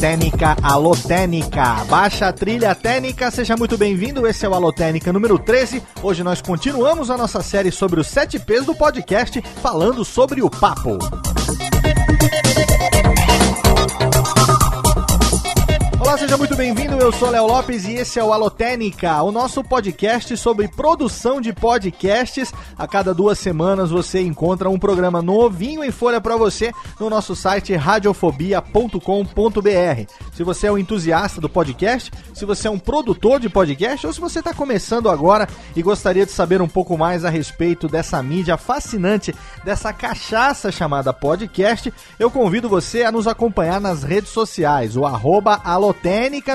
Técnica, Alô baixa a trilha técnica, seja muito bem-vindo, esse é o Alô Técnica número 13. Hoje nós continuamos a nossa série sobre os 7 P's do podcast, falando sobre o papo. Olá, seja muito bem-vindo. Eu sou Léo Lopes e esse é o Alotênica, o nosso podcast sobre produção de podcasts. A cada duas semanas você encontra um programa novinho em folha para você no nosso site radiofobia.com.br. Se você é um entusiasta do podcast, se você é um produtor de podcast ou se você está começando agora e gostaria de saber um pouco mais a respeito dessa mídia fascinante, dessa cachaça chamada podcast, eu convido você a nos acompanhar nas redes sociais, o arroba Alotênica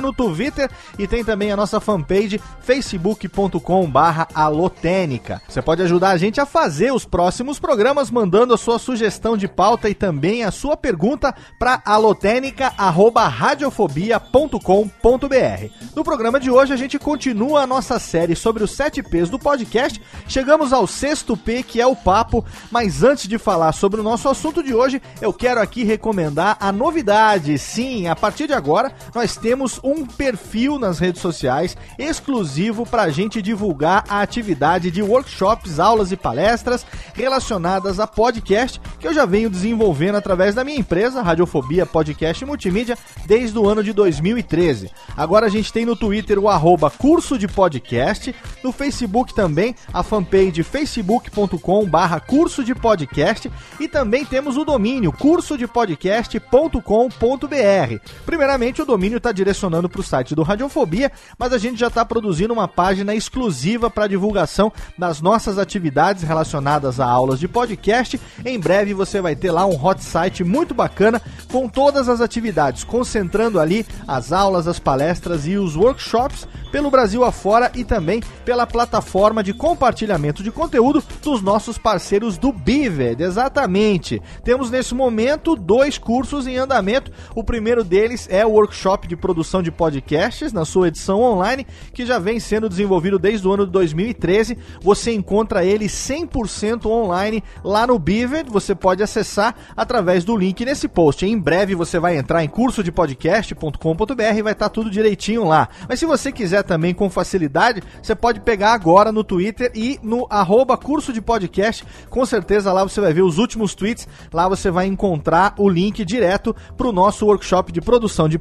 no Twitter e tem também a nossa fanpage facebook.com barra Alotênica. Você pode ajudar a gente a fazer os próximos programas mandando a sua sugestão de pauta e também a sua pergunta para alotênica@radiofobia.com.br. No programa de hoje a gente continua a nossa série sobre os 7 P's do podcast. Chegamos ao sexto P, que é o papo, mas antes de falar sobre o nosso assunto de hoje, eu quero aqui recomendar a novidade. Sim, a partir de agora nós temos um perfil nas redes sociais exclusivo para a gente divulgar a atividade de workshops, aulas e palestras relacionadas a podcast que eu já venho desenvolvendo através da minha empresa, Radiofobia Podcast e Multimídia, desde o ano de 2013. Agora a gente tem no Twitter o arroba curso de podcast, no Facebook também a fanpage facebook.com barra curso de podcast e também temos o domínio cursodepodcast.com.br. Primeiramente o domínio está direcionando para o site do Radiofobia, mas a gente já está produzindo uma página exclusiva para divulgação das nossas atividades relacionadas a aulas de podcast. Em breve você vai ter lá um hot site muito bacana com todas as atividades, concentrando ali as aulas, as palestras e os workshops pelo Brasil afora e também pela plataforma de compartilhamento de conteúdo dos nossos parceiros do Bived. Exatamente. Temos nesse momento dois cursos em andamento. O primeiro deles é o workshop de produção de podcasts na sua edição online, que já vem sendo desenvolvido desde o ano de 2013. Você encontra ele 100% online lá no Bived. Você pode acessar através do link nesse post. Em breve você vai entrar em cursodepodcast.com.br e vai estar tudo direitinho lá. Mas se você quiser também com facilidade, você pode pegar agora no Twitter e no arroba curso de podcast. Com certeza lá você vai ver os últimos tweets. Lá você vai encontrar o link direto para o nosso workshop de produção de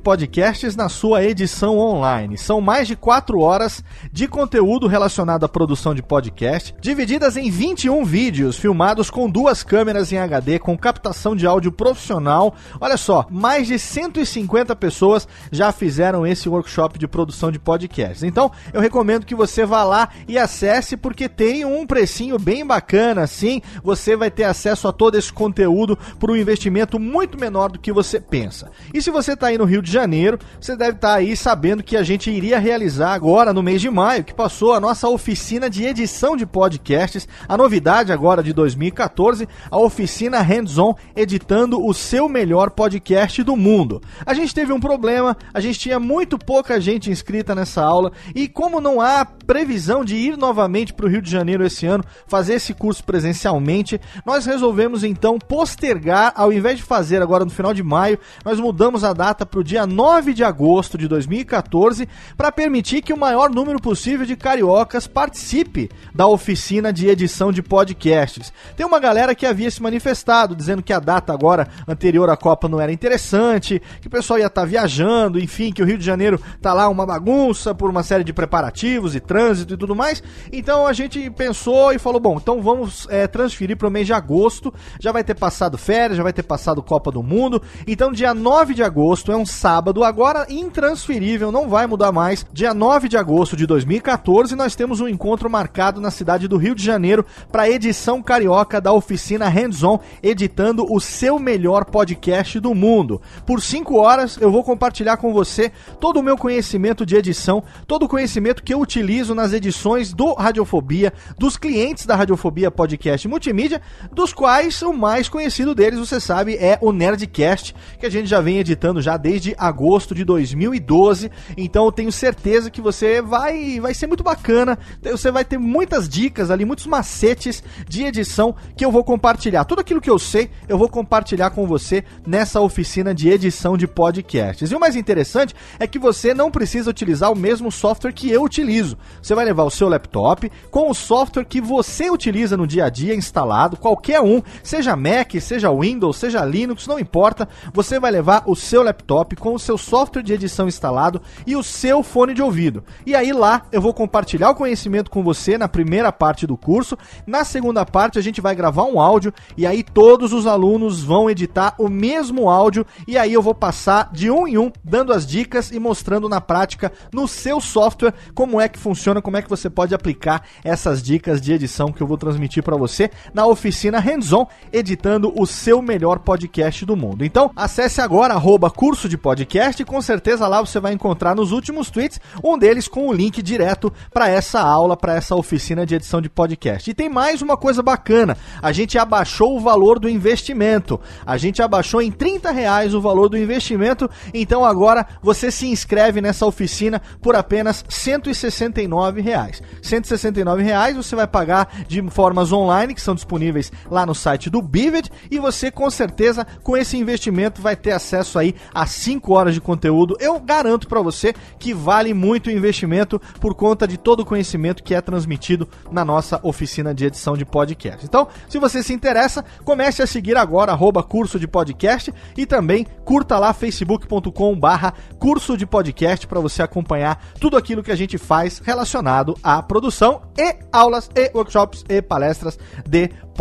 podcasts na sua edição online. São mais de 4 horas de conteúdo relacionado à produção de podcast, divididas em 21 vídeos filmados com duas câmeras em HD com captação de áudio profissional. Olha só, mais de 150 pessoas já fizeram esse workshop de produção de podcast. Então, eu recomendo que você vá lá e acesse porque tem um precinho bem bacana, assim. Você vai ter acesso a todo esse conteúdo por um investimento muito menor do que você pensa. E se você está aí no Rio de Janeiro, você deve estar tá aí sabendo que a gente iria realizar agora no mês de maio, que passou a nossa oficina de edição de podcasts, a novidade agora de 2014, a oficina Hands-On editando o seu melhor podcast do mundo. A gente teve um problema, a gente tinha muito pouca gente inscrita nessa aula e como não há previsão de ir novamente para o Rio de Janeiro esse ano, fazer esse curso presencialmente, nós resolvemos então postergar, ao invés de fazer agora no final de maio, nós mudamos a data para o dia 9 de agosto de 2014 para permitir que o maior número possível de cariocas participe da oficina de edição de podcasts. Tem uma galera que havia se manifestado dizendo que a data agora anterior à Copa não era interessante, que o pessoal ia estar tá viajando, enfim, que o Rio de Janeiro tá lá uma bagunça por uma série de preparativos e trânsito e tudo mais. Então a gente pensou e falou: bom, então vamos é, transferir para o mês de agosto. Já vai ter passado férias, já vai ter passado Copa do Mundo. Então, dia 9 de agosto é um sábado. agora intransferível, não vai mudar mais. Dia 9 de agosto de 2014, nós temos um encontro marcado na cidade do Rio de Janeiro para a edição carioca da oficina Hands On, editando o seu melhor podcast do mundo. Por 5 horas eu vou compartilhar com você todo o meu conhecimento de edição, todo o conhecimento que eu utilizo nas edições do Radiofobia, dos clientes da Radiofobia Podcast Multimídia, dos quais o mais conhecido deles, você sabe, é o Nerdcast, que a gente já vem editando já desde agosto de 2012. Então eu tenho certeza que você vai vai ser muito bacana. Você vai ter muitas dicas ali, muitos macetes de edição que eu vou compartilhar. Tudo aquilo que eu sei, eu vou compartilhar com você nessa oficina de edição de podcasts. E o mais interessante é que você não precisa utilizar o mesmo software que eu utilizo. Você vai levar o seu laptop com o software que você utiliza no dia a dia instalado, qualquer um, seja Mac, seja Windows, seja Linux, não importa. Você vai levar o seu laptop com o seu software de edição instalado e o seu fone de ouvido. E aí lá eu vou compartilhar o conhecimento com você na primeira parte do curso. Na segunda parte a gente vai gravar um áudio e aí todos os alunos vão editar o mesmo áudio e aí eu vou passar de um em um dando as dicas e mostrando na prática no seu software como é que funciona, como é que você pode aplicar essas dicas de edição que eu vou transmitir para você na oficina Hands-on, editando o seu melhor podcast do mundo. Então, acesse agora arroba curso de podcast com certeza lá você vai encontrar nos últimos tweets um deles com o link direto para essa aula, para essa oficina de edição de podcast. E tem mais uma coisa bacana, a gente abaixou o valor do investimento. A gente abaixou em 30 reais o valor do investimento, então agora você se inscreve nessa oficina por apenas 169 reais. 169 reais você vai pagar de formas online que são disponíveis lá no site do Bivet e você com certeza com esse investimento vai ter acesso aí a 5 horas de conteúdo. Eu garanto para você que vale muito o investimento por conta de todo o conhecimento que é transmitido na nossa oficina de edição de podcast. Então, se você se interessa, comece a seguir agora arroba curso de podcast e também curta lá facebook.com barra curso de podcast para você acompanhar tudo aquilo que a gente faz relacionado à produção e aulas e workshops e palestras de podcast.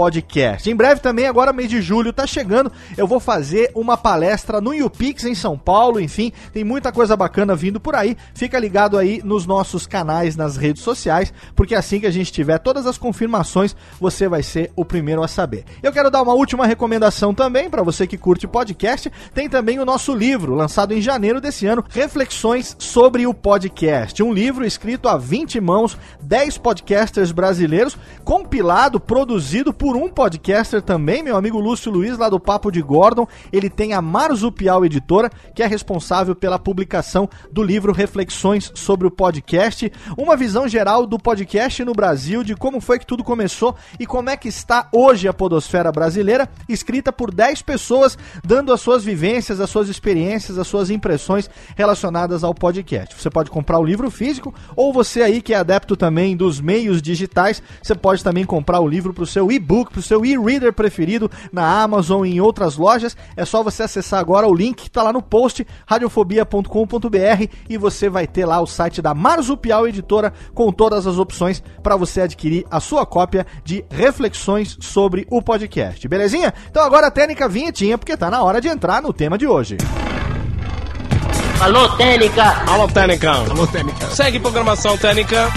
Em breve também, agora mês de julho tá chegando, eu vou fazer uma palestra no YouPix em São Paulo, enfim, tem muita coisa bacana vindo por aí. Fica ligado aí nos nossos canais nas redes sociais, porque assim que a gente tiver todas as confirmações, você vai ser o primeiro a saber. Eu quero dar uma última recomendação também para você que curte podcast, tem também o nosso livro, lançado em janeiro desse ano, Reflexões sobre o podcast, um livro escrito a 20 mãos, 10 podcasters brasileiros, compilado, produzido por um podcaster também, meu amigo Lúcio Luiz, lá do Papo de Gordon. Ele tem a Marzupial Editora, que é responsável pela publicação do livro Reflexões sobre o Podcast. Uma visão geral do podcast no Brasil, de como foi que tudo começou e como é que está hoje a podosfera brasileira, escrita por 10 pessoas, dando as suas vivências, as suas experiências, as suas impressões relacionadas ao podcast. Você pode comprar o livro físico, ou você aí que é adepto também dos meios digitais, você pode também comprar o livro para o seu e-book e-book para o seu e-reader preferido na Amazon e em outras lojas. É só você acessar agora o link que está lá no post radiofobia.com.br e você vai ter lá o site da Marzupial Editora com todas as opções para você adquirir a sua cópia de reflexões sobre o podcast. Belezinha? Então agora a técnica vinhetinha porque tá na hora de entrar no tema de hoje. Alô, Técnica! Alô, Técnica! Alô, Técnica! Segue programação Técnica!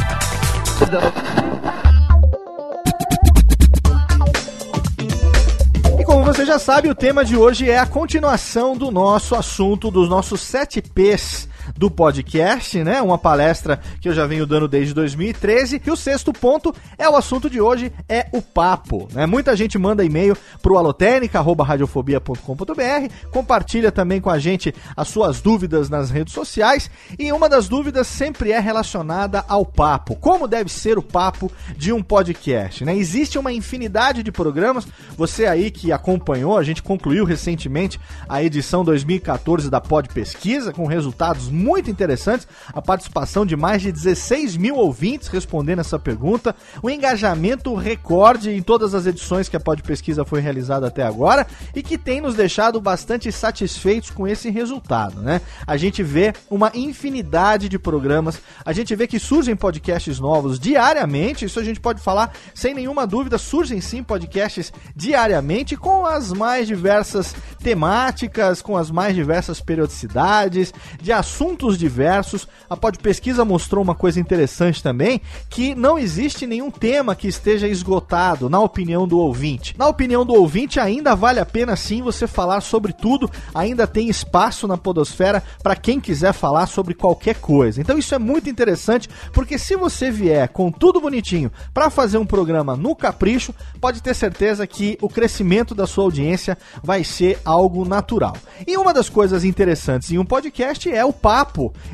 Você já sabe, o tema de hoje é a continuação do nosso assunto, dos nossos 7 P's do podcast, né? Uma palestra que eu já venho dando desde 2013. E o sexto ponto é o assunto de hoje, é o papo, né? Muita gente manda e-mail pro alotênica@radiofobia.com.br, compartilha também com a gente as suas dúvidas nas redes sociais, e uma das dúvidas sempre é relacionada ao papo. Como deve ser o papo de um podcast, né? Existe uma infinidade de programas, você aí que acompanhou, a gente concluiu recentemente a edição 2014 da Pod Pesquisa com resultados muito interessantes, a participação de mais de 16 mil ouvintes respondendo essa pergunta, o engajamento recorde em todas as edições que a Pod Pesquisa foi realizada até agora e que tem nos deixado bastante satisfeitos com esse resultado, né? A gente vê uma infinidade de programas, a gente vê que surgem podcasts novos diariamente, isso a gente pode falar sem nenhuma dúvida, surgem sim podcasts diariamente com as mais diversas temáticas, com as mais diversas periodicidades, de assuntos diversos. A Pod Pesquisa mostrou uma coisa interessante também, que não existe nenhum tema que esteja esgotado, na opinião do ouvinte. Na opinião do ouvinte, ainda vale a pena sim você falar sobre tudo, ainda tem espaço na podosfera para quem quiser falar sobre qualquer coisa. Então isso é muito interessante, porque se você vier com tudo bonitinho para fazer um programa no capricho, pode ter certeza que o crescimento da sua audiência vai ser algo natural. E uma das coisas interessantes em um podcast é o papo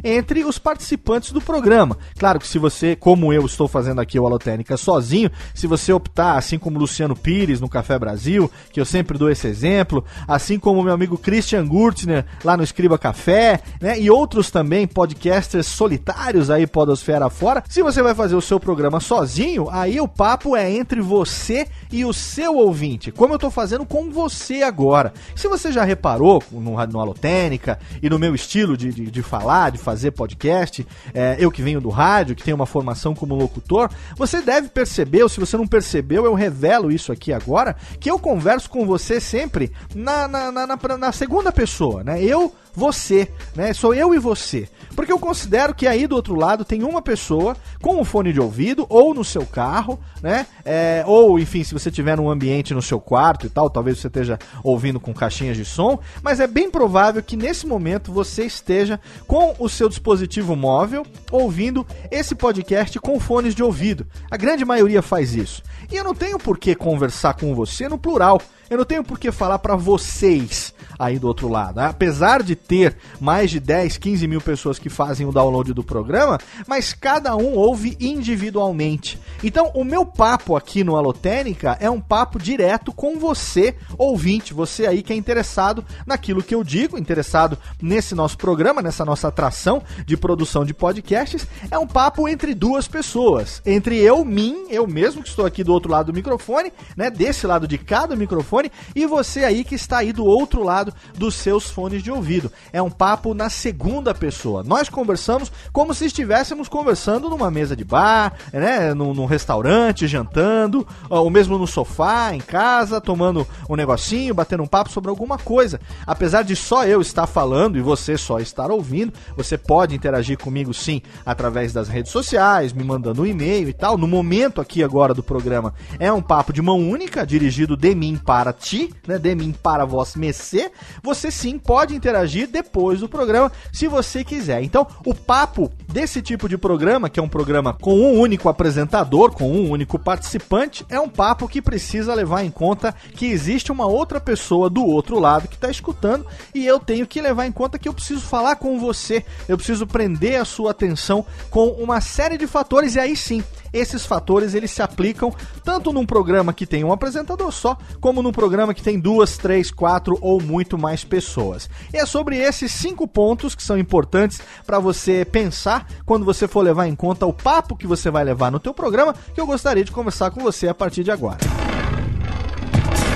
entre os participantes do programa. Claro que se você, como eu estou fazendo aqui o Alotênica sozinho, se você optar, assim como Luciano Pires no Café Brasil, que eu sempre dou esse exemplo, assim como meu amigo Christian Gurtner lá no Escriba Café, né, e outros também podcasters solitários aí podosfera fora, se você vai fazer o seu programa sozinho, aí o papo é entre você e o seu ouvinte, como eu estou fazendo com você agora. Se você já reparou no, no Alotênica e no meu estilo de, de, de falar, de fazer podcast, é, eu que venho do rádio, que tenho uma formação como locutor, você deve perceber, ou se você não percebeu, eu revelo isso aqui agora, que eu converso com você sempre na, na, na, na, na segunda pessoa, né? Eu você, né? Sou eu e você. Porque eu considero que aí do outro lado tem uma pessoa com um fone de ouvido ou no seu carro, né? É, ou enfim, se você tiver num ambiente no seu quarto e tal, talvez você esteja ouvindo com caixinhas de som, mas é bem provável que nesse momento você esteja com o seu dispositivo móvel ouvindo esse podcast com fones de ouvido. A grande maioria faz isso. E eu não tenho por que conversar com você no plural. Eu não tenho por que falar para vocês aí do outro lado. Apesar de ter mais de 10, 15 mil pessoas que fazem o download do programa, mas cada um ouve individualmente. Então, o meu papo aqui no Alotênica é um papo direto com você, ouvinte, você aí que é interessado naquilo que eu digo, interessado nesse nosso programa, nessa nossa atração de produção de podcasts. É um papo entre duas pessoas, entre eu, mim, eu mesmo que estou aqui do outro lado do microfone, né, desse lado de cada microfone, e você aí que está aí do outro lado dos seus fones de ouvido. É um papo na segunda pessoa. Nós conversamos como se estivéssemos conversando numa mesa de bar, né, num, num restaurante, jantando, ou mesmo no sofá, em casa, tomando um negocinho, batendo um papo sobre alguma coisa. Apesar de só eu estar falando e você só estar ouvindo, você pode interagir comigo sim através das redes sociais, me mandando um e-mail e tal. No momento aqui agora do programa é um papo de mão única, dirigido de mim para ti, né, de mim para vós, Messê você sim pode interagir depois do programa, se você quiser. Então, o papo desse tipo de programa, que é um programa com um único apresentador, com um único participante, é um papo que precisa levar em conta que existe uma outra pessoa do outro lado que está escutando e eu tenho que levar em conta que eu preciso falar com você, eu preciso prender a sua atenção com uma série de fatores e aí sim esses fatores eles se aplicam tanto num programa que tem um apresentador só, como num programa que tem duas, três, quatro ou muito mais pessoas. E é sobre esses cinco pontos que são importantes para você pensar quando você for levar em conta o papo que você vai levar no teu programa, que eu gostaria de conversar com você a partir de agora.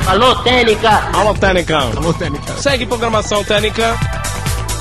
Alô, Técnica! Alô, Técnica! Alô, Técnica! Segue programação Técnica!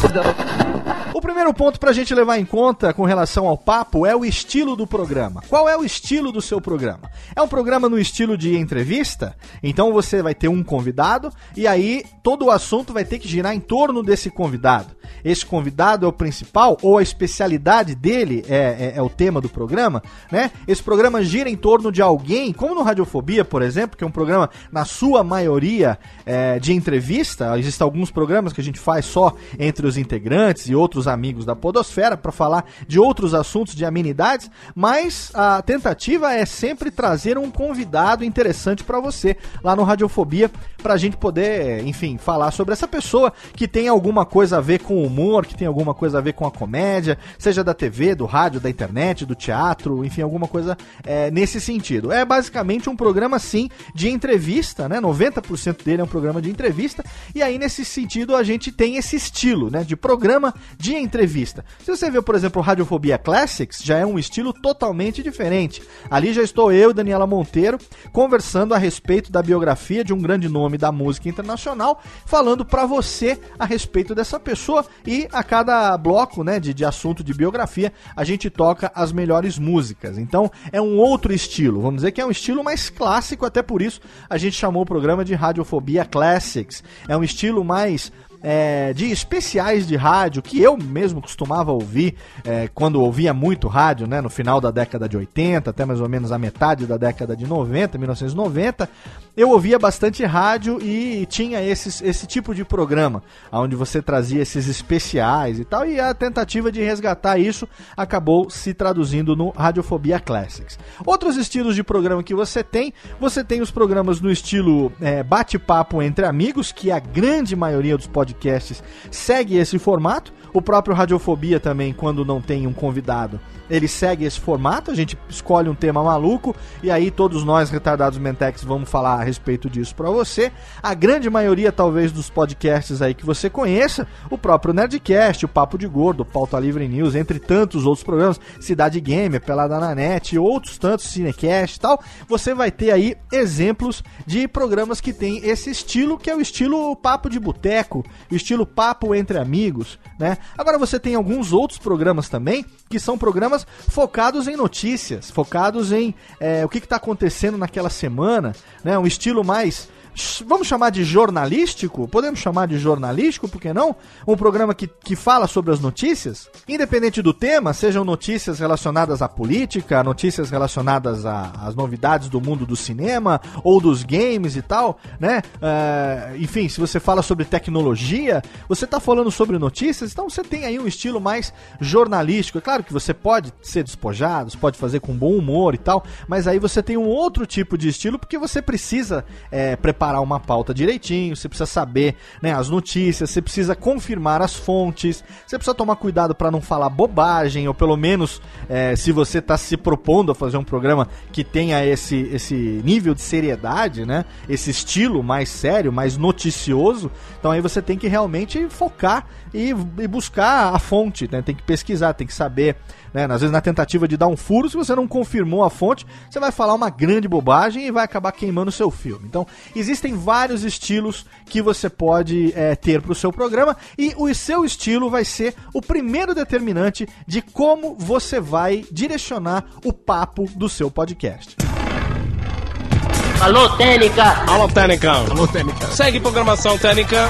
O primeiro ponto para a gente levar em conta com relação ao papo é o estilo do programa. Qual é o estilo do seu programa? É um programa no estilo de entrevista? Então você vai ter um convidado e aí todo o assunto vai ter que girar em torno desse convidado. Esse convidado é o principal ou a especialidade dele é, é, é o tema do programa, né? Esse programa gira em torno de alguém, como no Radiofobia, por exemplo, que é um programa na sua maioria é, de entrevista. Existem alguns programas que a gente faz só entre os integrantes e outros amigos da Podosfera para falar de outros assuntos de amenidades, mas a tentativa é sempre trazer um convidado interessante para você lá no Radiofobia para a gente poder, enfim, falar sobre essa pessoa que tem alguma coisa a ver com humor, que tem alguma coisa a ver com a comédia, seja da TV, do rádio, da internet, do teatro, enfim, alguma coisa é, nesse sentido. É basicamente um programa, sim, de entrevista, né? 90% dele é um programa de entrevista, e aí nesse sentido a gente tem esse estilo, né? De programa de entrevista. Se você vê, por exemplo, Radiofobia Classics, já é um estilo totalmente diferente. Ali já estou eu e Daniela Monteiro conversando a respeito da biografia de um grande nome da música internacional, falando para você a respeito dessa pessoa e a cada bloco, né, de, de assunto de biografia, a gente toca as melhores músicas. Então, é um outro estilo. Vamos dizer que é um estilo mais clássico, até por isso a gente chamou o programa de Radiofobia Classics. É um estilo mais é, de especiais de rádio que eu mesmo costumava ouvir é, quando ouvia muito rádio, né, no final da década de 80, até mais ou menos a metade da década de 90, 1990, eu ouvia bastante rádio e tinha esses, esse tipo de programa, onde você trazia esses especiais e tal, e a tentativa de resgatar isso acabou se traduzindo no Radiofobia Classics. Outros estilos de programa que você tem, você tem os programas no estilo é, bate-papo entre amigos, que a grande maioria dos podcasts podcasts segue esse formato. O próprio Radiofobia também, quando não tem um convidado, ele segue esse formato. A gente escolhe um tema maluco e aí todos nós, retardados Mentex, vamos falar a respeito disso para você. A grande maioria, talvez, dos podcasts aí que você conheça, o próprio Nerdcast, o Papo de Gordo, Pauta Livre News, entre tantos outros programas, Cidade Gamer, Pelada na Net, outros tantos, Cinecast e tal, você vai ter aí exemplos de programas que tem esse estilo, que é o estilo papo de boteco, estilo papo entre amigos, né? Agora você tem alguns outros programas também, que são programas focados em notícias, focados em é, o que está acontecendo naquela semana, né? Um estilo mais vamos chamar de jornalístico? Podemos chamar de jornalístico, por que não? Um programa que, que fala sobre as notícias, independente do tema, sejam notícias relacionadas à política, notícias relacionadas às novidades do mundo do cinema ou dos games e tal, né? Uh, enfim, se você fala sobre tecnologia, você está falando sobre notícias, então você tem aí um estilo mais jornalístico. É claro que você pode ser despojado, pode fazer com bom humor e tal, mas aí você tem um outro tipo de estilo porque você precisa é, preparar preparar uma pauta direitinho, você precisa saber né, as notícias, você precisa confirmar as fontes, você precisa tomar cuidado para não falar bobagem, ou pelo menos é, se você está se propondo a fazer um programa que tenha esse, esse nível de seriedade, né, esse estilo mais sério, mais noticioso, então aí você tem que realmente focar e, e buscar a fonte, né, tem que pesquisar, tem que saber né? Às vezes na tentativa de dar um furo, se você não confirmou a fonte, você vai falar uma grande bobagem e vai acabar queimando o seu filme. Então, existem vários estilos que você pode é, ter para o seu programa e o seu estilo vai ser o primeiro determinante de como você vai direcionar o papo do seu podcast. Alô, Técnica! Alô, Técnica! Alô, Técnica! Segue programação Técnica!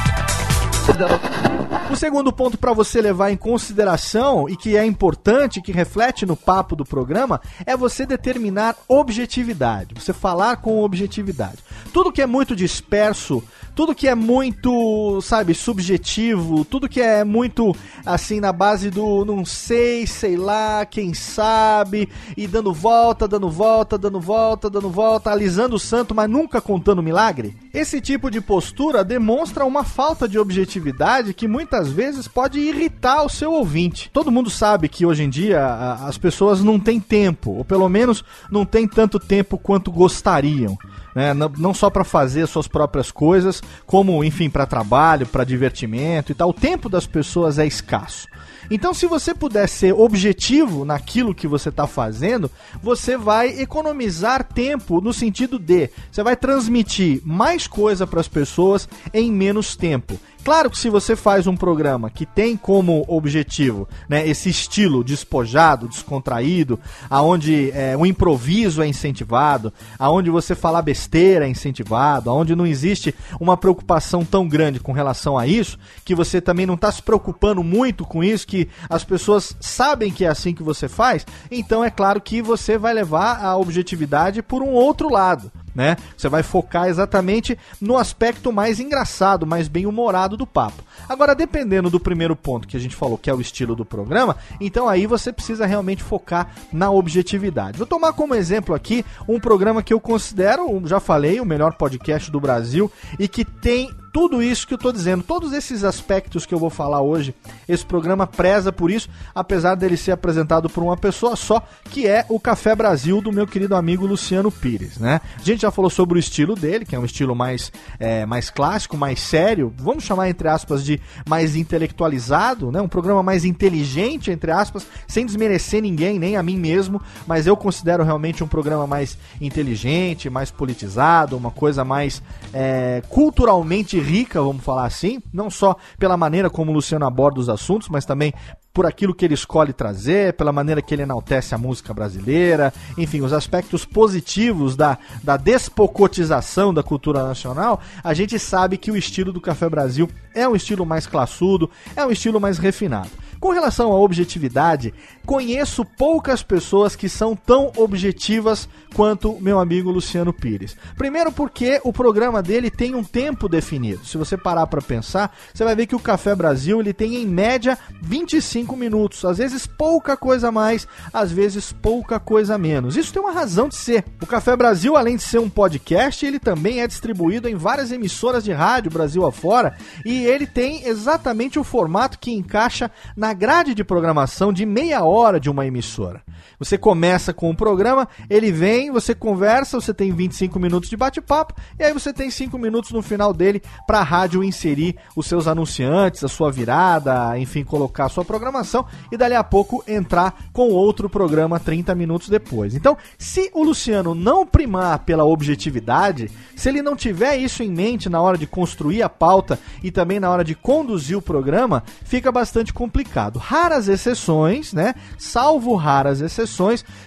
O segundo ponto para você levar em consideração e que é importante, que reflete no papo do programa, é você determinar objetividade, você falar com objetividade. Tudo que é muito disperso, tudo que é muito, sabe, subjetivo, tudo que é muito assim na base do não sei, sei lá, quem sabe, e dando volta, dando volta, dando volta, dando volta, alisando o santo, mas nunca contando milagre. Esse tipo de postura demonstra uma falta de objetividade que muitas vezes pode irritar o seu ouvinte. Todo mundo sabe que hoje em dia as pessoas não têm tempo, ou pelo menos não têm tanto tempo quanto gostariam né? Não, só para fazer suas próprias coisas, como, enfim, para trabalho, para divertimento e tal. O tempo das pessoas é escasso. Então, se você puder ser objetivo naquilo que você está fazendo, você vai economizar tempo no sentido de você vai transmitir mais coisa para as pessoas em menos tempo. Claro que se você faz um programa que tem como objetivo né, esse estilo despojado, descontraído, aonde é, o improviso é incentivado, aonde você falar besteira é incentivado, aonde não existe uma preocupação tão grande com relação a isso, que você também não está se preocupando muito com isso, que as pessoas sabem que é assim que você faz, então é claro que você vai levar a objetividade por um outro lado né? Você vai focar exatamente no aspecto mais engraçado, mais bem-humorado do papo. Agora, dependendo do primeiro ponto que a gente falou, que é o estilo do programa, então aí você precisa realmente focar na objetividade. Vou tomar como exemplo aqui um programa que eu considero, já falei, o melhor podcast do Brasil e que tem tudo isso que eu tô dizendo, todos esses aspectos que eu vou falar hoje, esse programa preza por isso, apesar dele ser apresentado por uma pessoa só, que é o Café Brasil do meu querido amigo Luciano Pires, né? A gente já falou sobre o estilo dele, que é um estilo mais, é, mais clássico, mais sério, vamos chamar entre aspas de mais intelectualizado, né? Um programa mais inteligente, entre aspas, sem desmerecer ninguém, nem a mim mesmo, mas eu considero realmente um programa mais inteligente, mais politizado, uma coisa mais é, culturalmente rica, vamos falar assim, não só pela maneira como o Luciano aborda os assuntos, mas também por aquilo que ele escolhe trazer, pela maneira que ele enaltece a música brasileira, enfim, os aspectos positivos da, da despocotização da cultura nacional, a gente sabe que o estilo do Café Brasil é um estilo mais classudo, é um estilo mais refinado. Com relação à objetividade, conheço poucas pessoas que são tão objetivas quanto meu amigo Luciano Pires. Primeiro porque o programa dele tem um tempo definido. Se você parar para pensar, você vai ver que o Café Brasil ele tem em média 25 minutos, às vezes pouca coisa mais, às vezes pouca coisa menos. Isso tem uma razão de ser. O Café Brasil, além de ser um podcast, ele também é distribuído em várias emissoras de rádio Brasil afora e ele tem exatamente o formato que encaixa na grade de programação de meia hora de uma emissora. Você começa com o programa, ele vem, você conversa, você tem 25 minutos de bate-papo, e aí você tem 5 minutos no final dele para a rádio inserir os seus anunciantes, a sua virada, enfim, colocar a sua programação e dali a pouco entrar com outro programa 30 minutos depois. Então, se o Luciano não primar pela objetividade, se ele não tiver isso em mente na hora de construir a pauta e também na hora de conduzir o programa, fica bastante complicado. Raras exceções, né? Salvo raras exceções,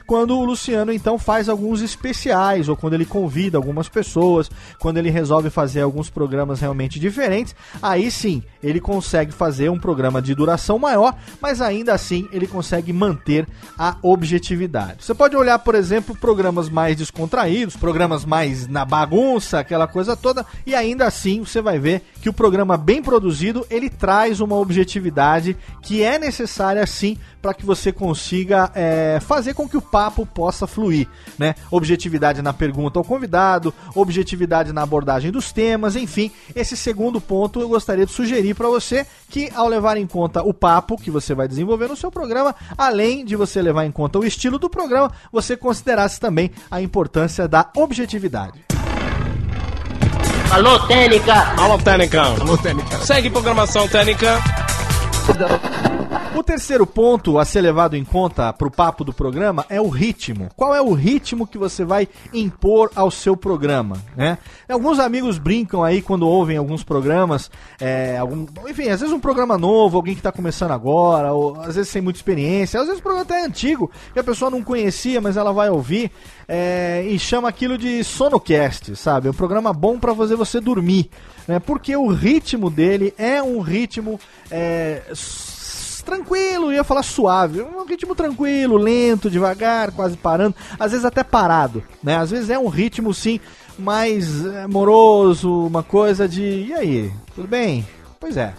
quando o Luciano então faz alguns especiais ou quando ele convida algumas pessoas, quando ele resolve fazer alguns programas realmente diferentes, aí sim, ele consegue fazer um programa de duração maior, mas ainda assim ele consegue manter a objetividade. Você pode olhar, por exemplo, programas mais descontraídos, programas mais na bagunça, aquela coisa toda, e ainda assim você vai ver que o programa bem produzido, ele traz uma objetividade que é necessária sim para que você consiga é, fazer com que o papo possa fluir, né? Objetividade na pergunta ao convidado, objetividade na abordagem dos temas, enfim. Esse segundo ponto eu gostaria de sugerir para você que ao levar em conta o papo que você vai desenvolver no seu programa, além de você levar em conta o estilo do programa, você considerasse também a importância da objetividade. Alô, Técnica! Alô, Técnica! Alô, Técnica! Segue programação Técnica! O terceiro ponto a ser levado em conta para o papo do programa é o ritmo. Qual é o ritmo que você vai impor ao seu programa? Né? Alguns amigos brincam aí quando ouvem alguns programas, é, algum, enfim, às vezes um programa novo, alguém que está começando agora, ou às vezes sem muita experiência, às vezes o programa até é antigo, que a pessoa não conhecia, mas ela vai ouvir, é, e chama aquilo de sonocast, sabe? É um programa bom para fazer você dormir, né? porque o ritmo dele é um ritmo. É, tranquilo, ia falar suave, um ritmo tranquilo, lento, devagar, quase parando, às vezes até parado, né? Às vezes é um ritmo sim mais amoroso, uma coisa de e aí, tudo bem? Pois é.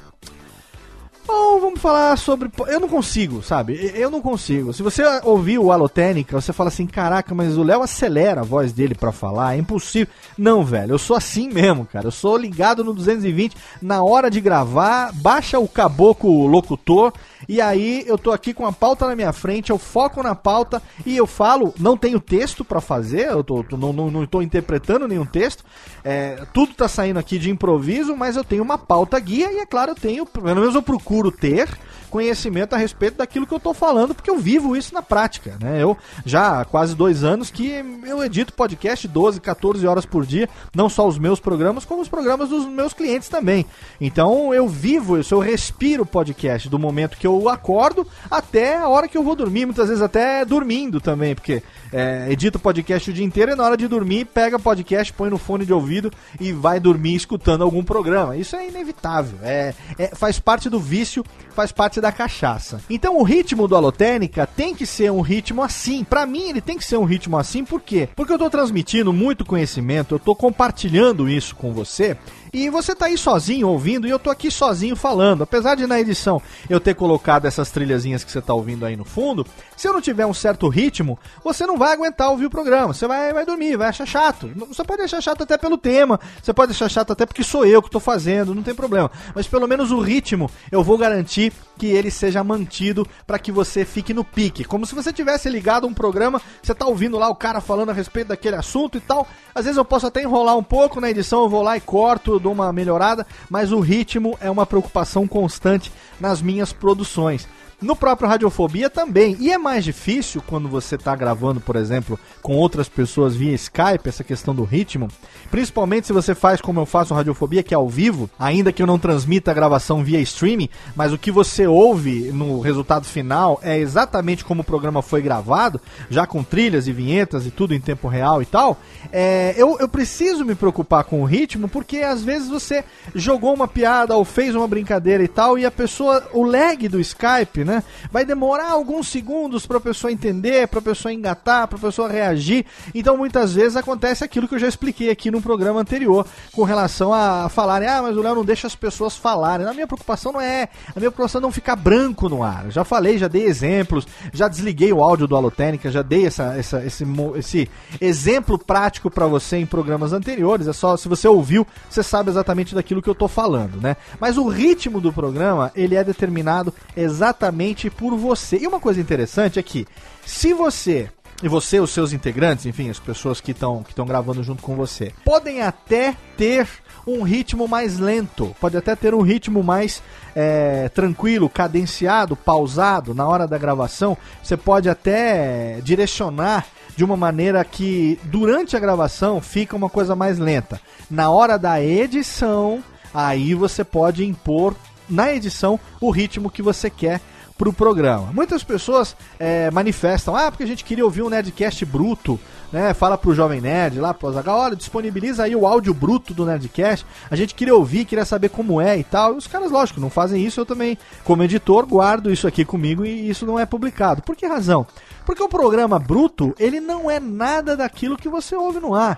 Bom, vamos falar sobre. Eu não consigo, sabe? Eu não consigo. Se você ouvir o Alotênica, você fala assim: caraca, mas o Léo acelera a voz dele para falar, é impossível. Não, velho, eu sou assim mesmo, cara. Eu sou ligado no 220 na hora de gravar, baixa o caboclo locutor e aí eu tô aqui com a pauta na minha frente, eu foco na pauta e eu falo, não tenho texto para fazer, eu tô, tô, não, não, não tô interpretando nenhum texto, é, tudo tá saindo aqui de improviso, mas eu tenho uma pauta guia e é claro, eu tenho, pelo menos eu procuro ter conhecimento a respeito daquilo que eu estou falando, porque eu vivo isso na prática. Né? Eu já há quase dois anos que eu edito podcast 12, 14 horas por dia, não só os meus programas, como os programas dos meus clientes também. Então eu vivo isso, eu respiro podcast do momento que eu acordo até a hora que eu vou dormir, muitas vezes até dormindo também, porque é, edito podcast o dia inteiro e na hora de dormir pega podcast, põe no fone de ouvido e vai dormir escutando algum programa. Isso é inevitável, é, é faz parte do vício, faz parte parte da cachaça. Então o ritmo do Alotênica tem que ser um ritmo assim. Para mim ele tem que ser um ritmo assim, por quê? Porque eu tô transmitindo muito conhecimento, eu tô compartilhando isso com você e você tá aí sozinho ouvindo e eu tô aqui sozinho falando. Apesar de na edição eu ter colocado essas trilhazinhas que você tá ouvindo aí no fundo, se eu não tiver um certo ritmo, você não vai aguentar ouvir o programa. Você vai, vai dormir, vai achar chato. Você pode achar chato até pelo tema, você pode achar chato até porque sou eu que tô fazendo, não tem problema. Mas pelo menos o ritmo eu vou garantir que ele seja mantido para que você fique no pique. Como se você tivesse ligado um programa, você tá ouvindo lá o cara falando a respeito daquele assunto e tal. Às vezes eu posso até enrolar um pouco na edição, eu vou lá e corto, dou uma melhorada, mas o ritmo é uma preocupação constante nas minhas produções. No próprio Radiofobia também. E é mais difícil quando você está gravando, por exemplo, com outras pessoas via Skype, essa questão do ritmo. Principalmente se você faz como eu faço Radiofobia, que é ao vivo, ainda que eu não transmita a gravação via streaming, mas o que você ouve no resultado final é exatamente como o programa foi gravado, já com trilhas e vinhetas e tudo em tempo real e tal. É, eu, eu preciso me preocupar com o ritmo, porque às vezes você jogou uma piada ou fez uma brincadeira e tal, e a pessoa, o lag do Skype, né? Vai demorar alguns segundos para a pessoa entender, para a pessoa engatar, para a pessoa reagir. Então muitas vezes acontece aquilo que eu já expliquei aqui no programa anterior, com relação a falarem: "Ah, mas o Léo não deixa as pessoas falarem". A minha preocupação não é, a minha preocupação é não ficar branco no ar. Eu já falei, já dei exemplos, já desliguei o áudio do Alotênica, já dei essa, essa esse, esse exemplo prático para você em programas anteriores. É só se você ouviu, você sabe exatamente daquilo que eu tô falando, né? Mas o ritmo do programa, ele é determinado exatamente por você. E uma coisa interessante é que, se você e você, os seus integrantes, enfim, as pessoas que estão que gravando junto com você, podem até ter um ritmo mais lento, pode até ter um ritmo mais é, tranquilo, cadenciado, pausado na hora da gravação. Você pode até direcionar de uma maneira que durante a gravação fica uma coisa mais lenta. Na hora da edição, aí você pode impor na edição o ritmo que você quer pro programa. Muitas pessoas é, manifestam, ah, porque a gente queria ouvir um Nerdcast bruto, né? Fala pro Jovem Nerd lá, pro Azaghal, olha, disponibiliza aí o áudio bruto do Nerdcast. A gente queria ouvir, queria saber como é e tal. E os caras, lógico, não fazem isso. Eu também, como editor, guardo isso aqui comigo e isso não é publicado. Por que razão? Porque o programa bruto, ele não é nada daquilo que você ouve no ar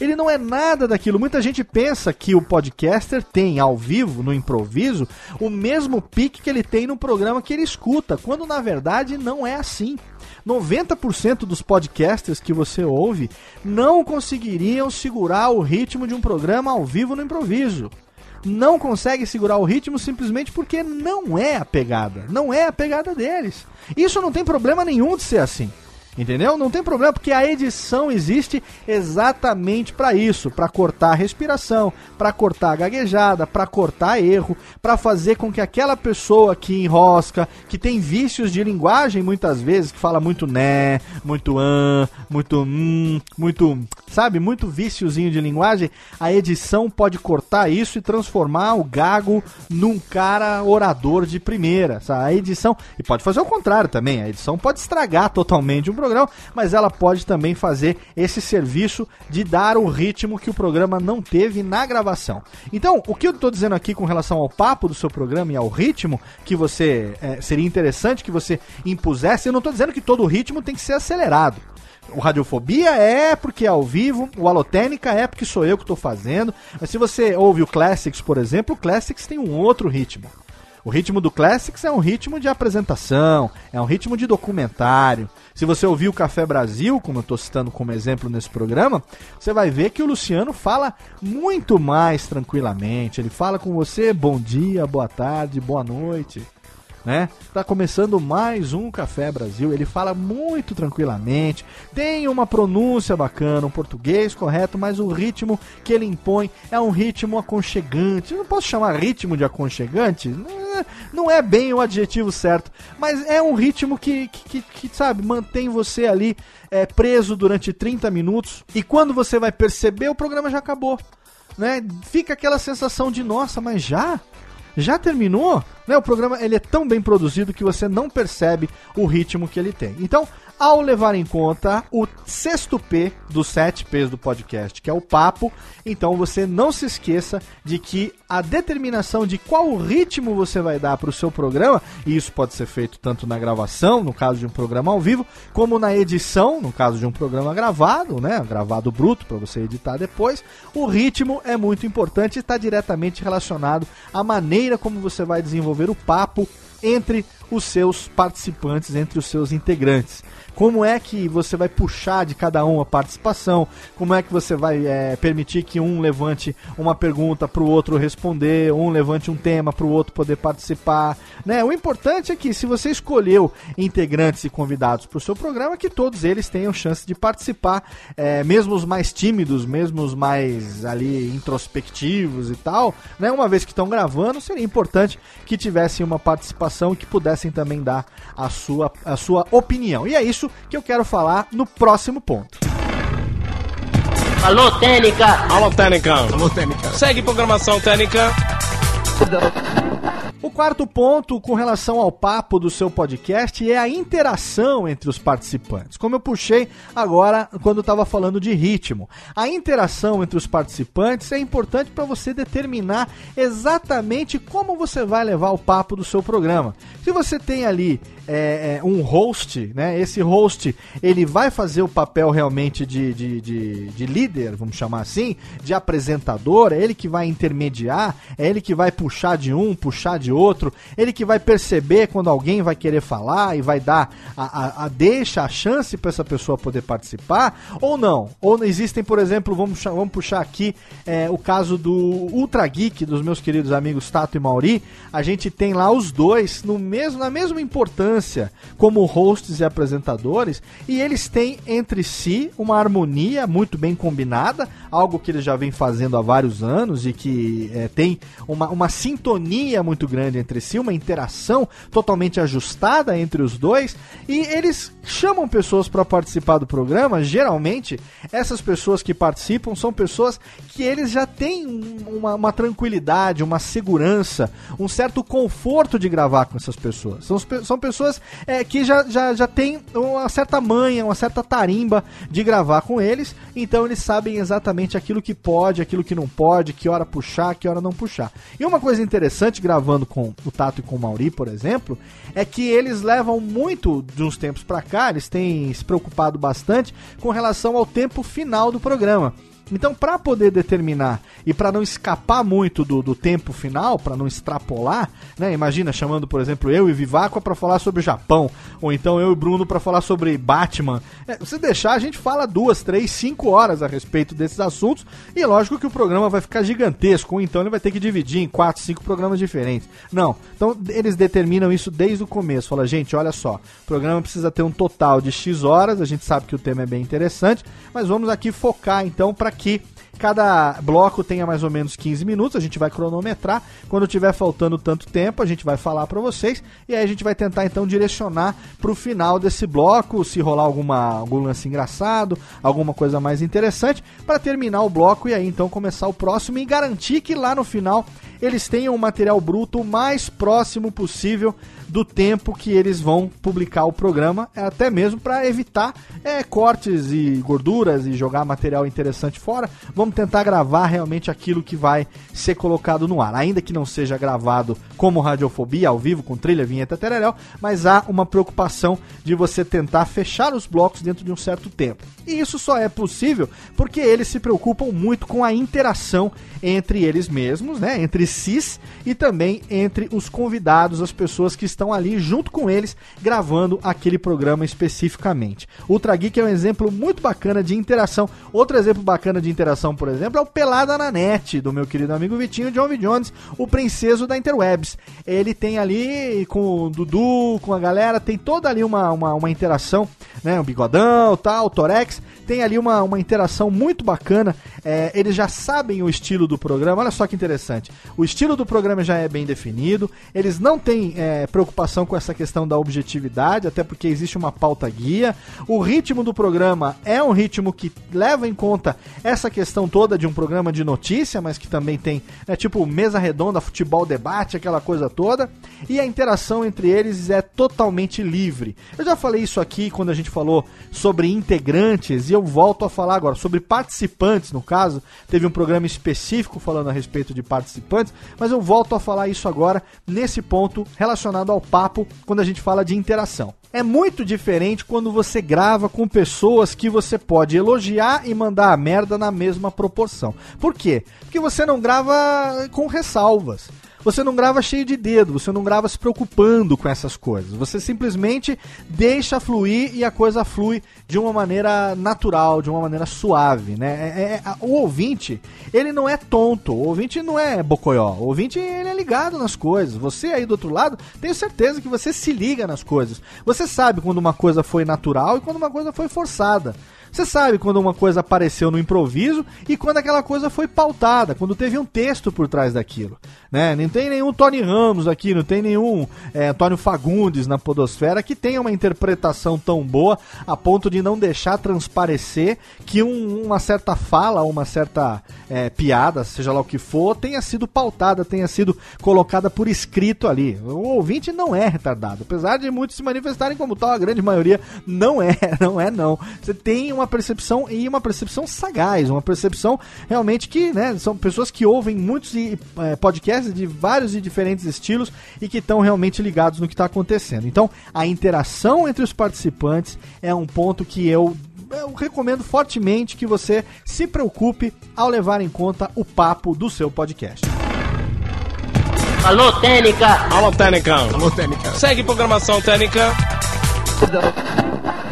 ele não é nada daquilo. Muita gente pensa que o podcaster tem ao vivo, no improviso, o mesmo pique que ele tem no programa que ele escuta, quando na verdade não é assim. 90% dos podcasters que você ouve não conseguiriam segurar o ritmo de um programa ao vivo no improviso. Não consegue segurar o ritmo simplesmente porque não é a pegada. Não é a pegada deles. Isso não tem problema nenhum de ser assim. Entendeu? Não tem problema, porque a edição existe exatamente para isso, para cortar a respiração, para cortar a gaguejada, para cortar erro, para fazer com que aquela pessoa que enrosca, que tem vícios de linguagem muitas vezes, que fala muito né, muito an, muito hum, muito, sabe, muito viciozinho de linguagem, a edição pode cortar isso e transformar o gago num cara orador de primeira, sabe? A edição, e pode fazer o contrário também, a edição pode estragar totalmente um programa, mas ela pode também fazer esse serviço de dar o ritmo que o programa não teve na gravação. Então, o que eu estou dizendo aqui com relação ao papo do seu programa e ao ritmo que você é, seria interessante que você impusesse, eu não estou dizendo que todo ritmo tem que ser acelerado. O Radiofobia é porque é ao vivo, o Alotênica é porque sou eu que estou fazendo. Mas se você ouve o Classics, por exemplo, o Classics tem um outro ritmo. O ritmo do Classics é um ritmo de apresentação, é um ritmo de documentário. Se você ouvir o Café Brasil, como eu estou citando como exemplo nesse programa, você vai ver que o Luciano fala muito mais tranquilamente. Ele fala com você bom dia, boa tarde, boa noite né? Tá começando mais um Café Brasil. Ele fala muito tranquilamente, tem uma pronúncia bacana, um português correto, mas o ritmo que ele impõe é um ritmo aconchegante. Eu não posso chamar ritmo de aconchegante, não é bem o adjetivo certo, mas é um ritmo que, que, que, que sabe, mantém você ali é, preso durante 30 minutos e quando você vai perceber, o programa já acabou. Né? Fica aquela sensação de nossa, mas já? Já terminou, né? O programa ele é tão bem produzido que você não percebe o ritmo que ele tem. Então, ao levar em conta o sexto P dos sete P's do podcast, que é o papo. Então você não se esqueça de que a determinação de qual ritmo você vai dar para o seu programa, e isso pode ser feito tanto na gravação, no caso de um programa ao vivo, como na edição, no caso de um programa gravado, né, gravado bruto para você editar depois. O ritmo é muito importante e está diretamente relacionado à maneira como você vai desenvolver o papo entre os seus participantes, entre os seus integrantes. Como é que você vai puxar de cada um a participação? Como é que você vai é, permitir que um levante uma pergunta para o outro responder, um levante um tema para o outro poder participar? Né? O importante é que se você escolheu integrantes e convidados para o seu programa, que todos eles tenham chance de participar, é, mesmo os mais tímidos, mesmo os mais ali introspectivos e tal, né? Uma vez que estão gravando, seria importante que tivessem uma participação e que pudessem também dar a sua, a sua opinião. E é isso que eu quero falar no próximo ponto. Alô, Técnica! Alô, Técnica! Alô, Técnica! Segue programação Técnica! O quarto ponto com relação ao papo do seu podcast é a interação entre os participantes. Como eu puxei agora quando estava falando de ritmo. A interação entre os participantes é importante para você determinar exatamente como você vai levar o papo do seu programa. Se você tem ali é, é, um host, né? Esse host ele vai fazer o papel realmente de, de, de, de, líder, vamos chamar assim, de apresentador, é ele que vai intermediar, é ele que vai puxar de um, puxar de outro, ele que vai perceber quando alguém vai querer falar e vai dar a, a, a deixa, a chance para essa pessoa poder participar, ou não. Ou existem, por exemplo, vamos, vamos puxar aqui é, o caso do Ultra Geek, dos meus queridos amigos Tato e Mauri, a gente tem lá os dois no mesmo, na mesma importância importância como hosts e apresentadores, e eles têm entre si uma harmonia muito bem combinada, algo que eles já vêm fazendo há vários anos e que é, tem uma, uma sintonia muito grande entre si, uma interação totalmente ajustada entre os dois, e eles chamam pessoas para participar do programa. Geralmente, essas pessoas que participam são pessoas que eles já têm uma, uma tranquilidade, uma segurança, um certo conforto de gravar com essas pessoas. São, são pessoas pessoas é, que já, já, já tem uma certa manha, uma certa tarimba de gravar com eles, então eles sabem exatamente aquilo que pode, aquilo que não pode, que hora puxar, que hora não puxar. E uma coisa interessante gravando com o Tato e com o Mauri, por exemplo, é que eles levam muito de uns tempos para cá, eles têm se preocupado bastante com relação ao tempo final do programa. Então, para poder determinar e para não escapar muito do, do tempo final, para não extrapolar, né? Imagina chamando, por exemplo, eu e Viváqua para falar sobre o Japão, ou então eu e Bruno para falar sobre Batman. É, se deixar, a gente fala duas, três, cinco horas a respeito desses assuntos, e lógico que o programa vai ficar gigantesco, ou então ele vai ter que dividir em quatro, cinco programas diferentes. Não. Então, eles determinam isso desde o começo. Fala, gente, olha só, o programa precisa ter um total de X horas, a gente sabe que o tema é bem interessante, mas vamos aqui focar então para que cada bloco tenha mais ou menos 15 minutos, a gente vai cronometrar. Quando tiver faltando tanto tempo, a gente vai falar para vocês e aí a gente vai tentar então direcionar para o final desse bloco, se rolar alguma algum lance engraçado, alguma coisa mais interessante, para terminar o bloco e aí então começar o próximo e garantir que lá no final eles tenham um material bruto o mais próximo possível do tempo que eles vão publicar o programa, até mesmo para evitar é, cortes e gorduras e jogar material interessante fora. Vamos tentar gravar realmente aquilo que vai ser colocado no ar, ainda que não seja gravado como radiofobia ao vivo com trilha, vinheta, tereréu, mas há uma preocupação de você tentar fechar os blocos dentro de um certo tempo. E isso só é possível porque eles se preocupam muito com a interação entre eles mesmos, né, entre cis e também entre os convidados, as pessoas que estão ali junto com eles gravando aquele programa especificamente. Ultra Geek é um exemplo muito bacana de interação. Outro exemplo bacana de interação, por exemplo, é o Pelada na Net, do meu querido amigo Vitinho John V. Jones, o princeso da Interwebs. Ele tem ali com o Dudu, com a galera, tem toda ali uma, uma, uma interação, né? O bigodão, tal, o Torex tem ali uma, uma interação muito bacana. É, eles já sabem o estilo do programa. Olha só que interessante. O o estilo do programa já é bem definido, eles não têm é, preocupação com essa questão da objetividade, até porque existe uma pauta guia. O ritmo do programa é um ritmo que leva em conta essa questão toda de um programa de notícia, mas que também tem, é tipo mesa redonda, futebol debate, aquela coisa toda. E a interação entre eles é totalmente livre. Eu já falei isso aqui quando a gente falou sobre integrantes e eu volto a falar agora sobre participantes, no caso, teve um programa específico falando a respeito de participantes, mas eu volto a falar isso agora nesse ponto relacionado ao papo quando a gente fala de interação. É muito diferente quando você grava com pessoas que você pode elogiar e mandar a merda na mesma proporção. Por quê? Porque você não grava com ressalvas. Você não grava cheio de dedo, você não grava se preocupando com essas coisas. Você simplesmente deixa fluir e a coisa flui de uma maneira natural, de uma maneira suave, né? É, é, é o ouvinte, ele não é tonto, o ouvinte não é bocoió, o ouvinte ele é ligado nas coisas. Você aí do outro lado, tenho certeza que você se liga nas coisas. Você sabe quando uma coisa foi natural e quando uma coisa foi forçada. Você sabe quando uma coisa apareceu no improviso e quando aquela coisa foi pautada, quando teve um texto por trás daquilo. Né? Não tem nenhum Tony Ramos aqui, não tem nenhum é, Antônio Fagundes na Podosfera que tenha uma interpretação tão boa a ponto de não deixar transparecer que um, uma certa fala, uma certa é, piada, seja lá o que for, tenha sido pautada, tenha sido colocada por escrito ali. O ouvinte não é retardado, apesar de muitos se manifestarem como tal, a grande maioria não é, não é não. Você tem uma percepção e uma percepção sagaz, uma percepção realmente que, né, são pessoas que ouvem muitos é, de vários e diferentes estilos e que estão realmente ligados no que está acontecendo. Então, a interação entre os participantes é um ponto que eu eu recomendo fortemente que você se preocupe ao levar em conta o papo do seu podcast. Alô, Técnica! Alô, Técnica! Alô, Técnica! Segue programação Técnica!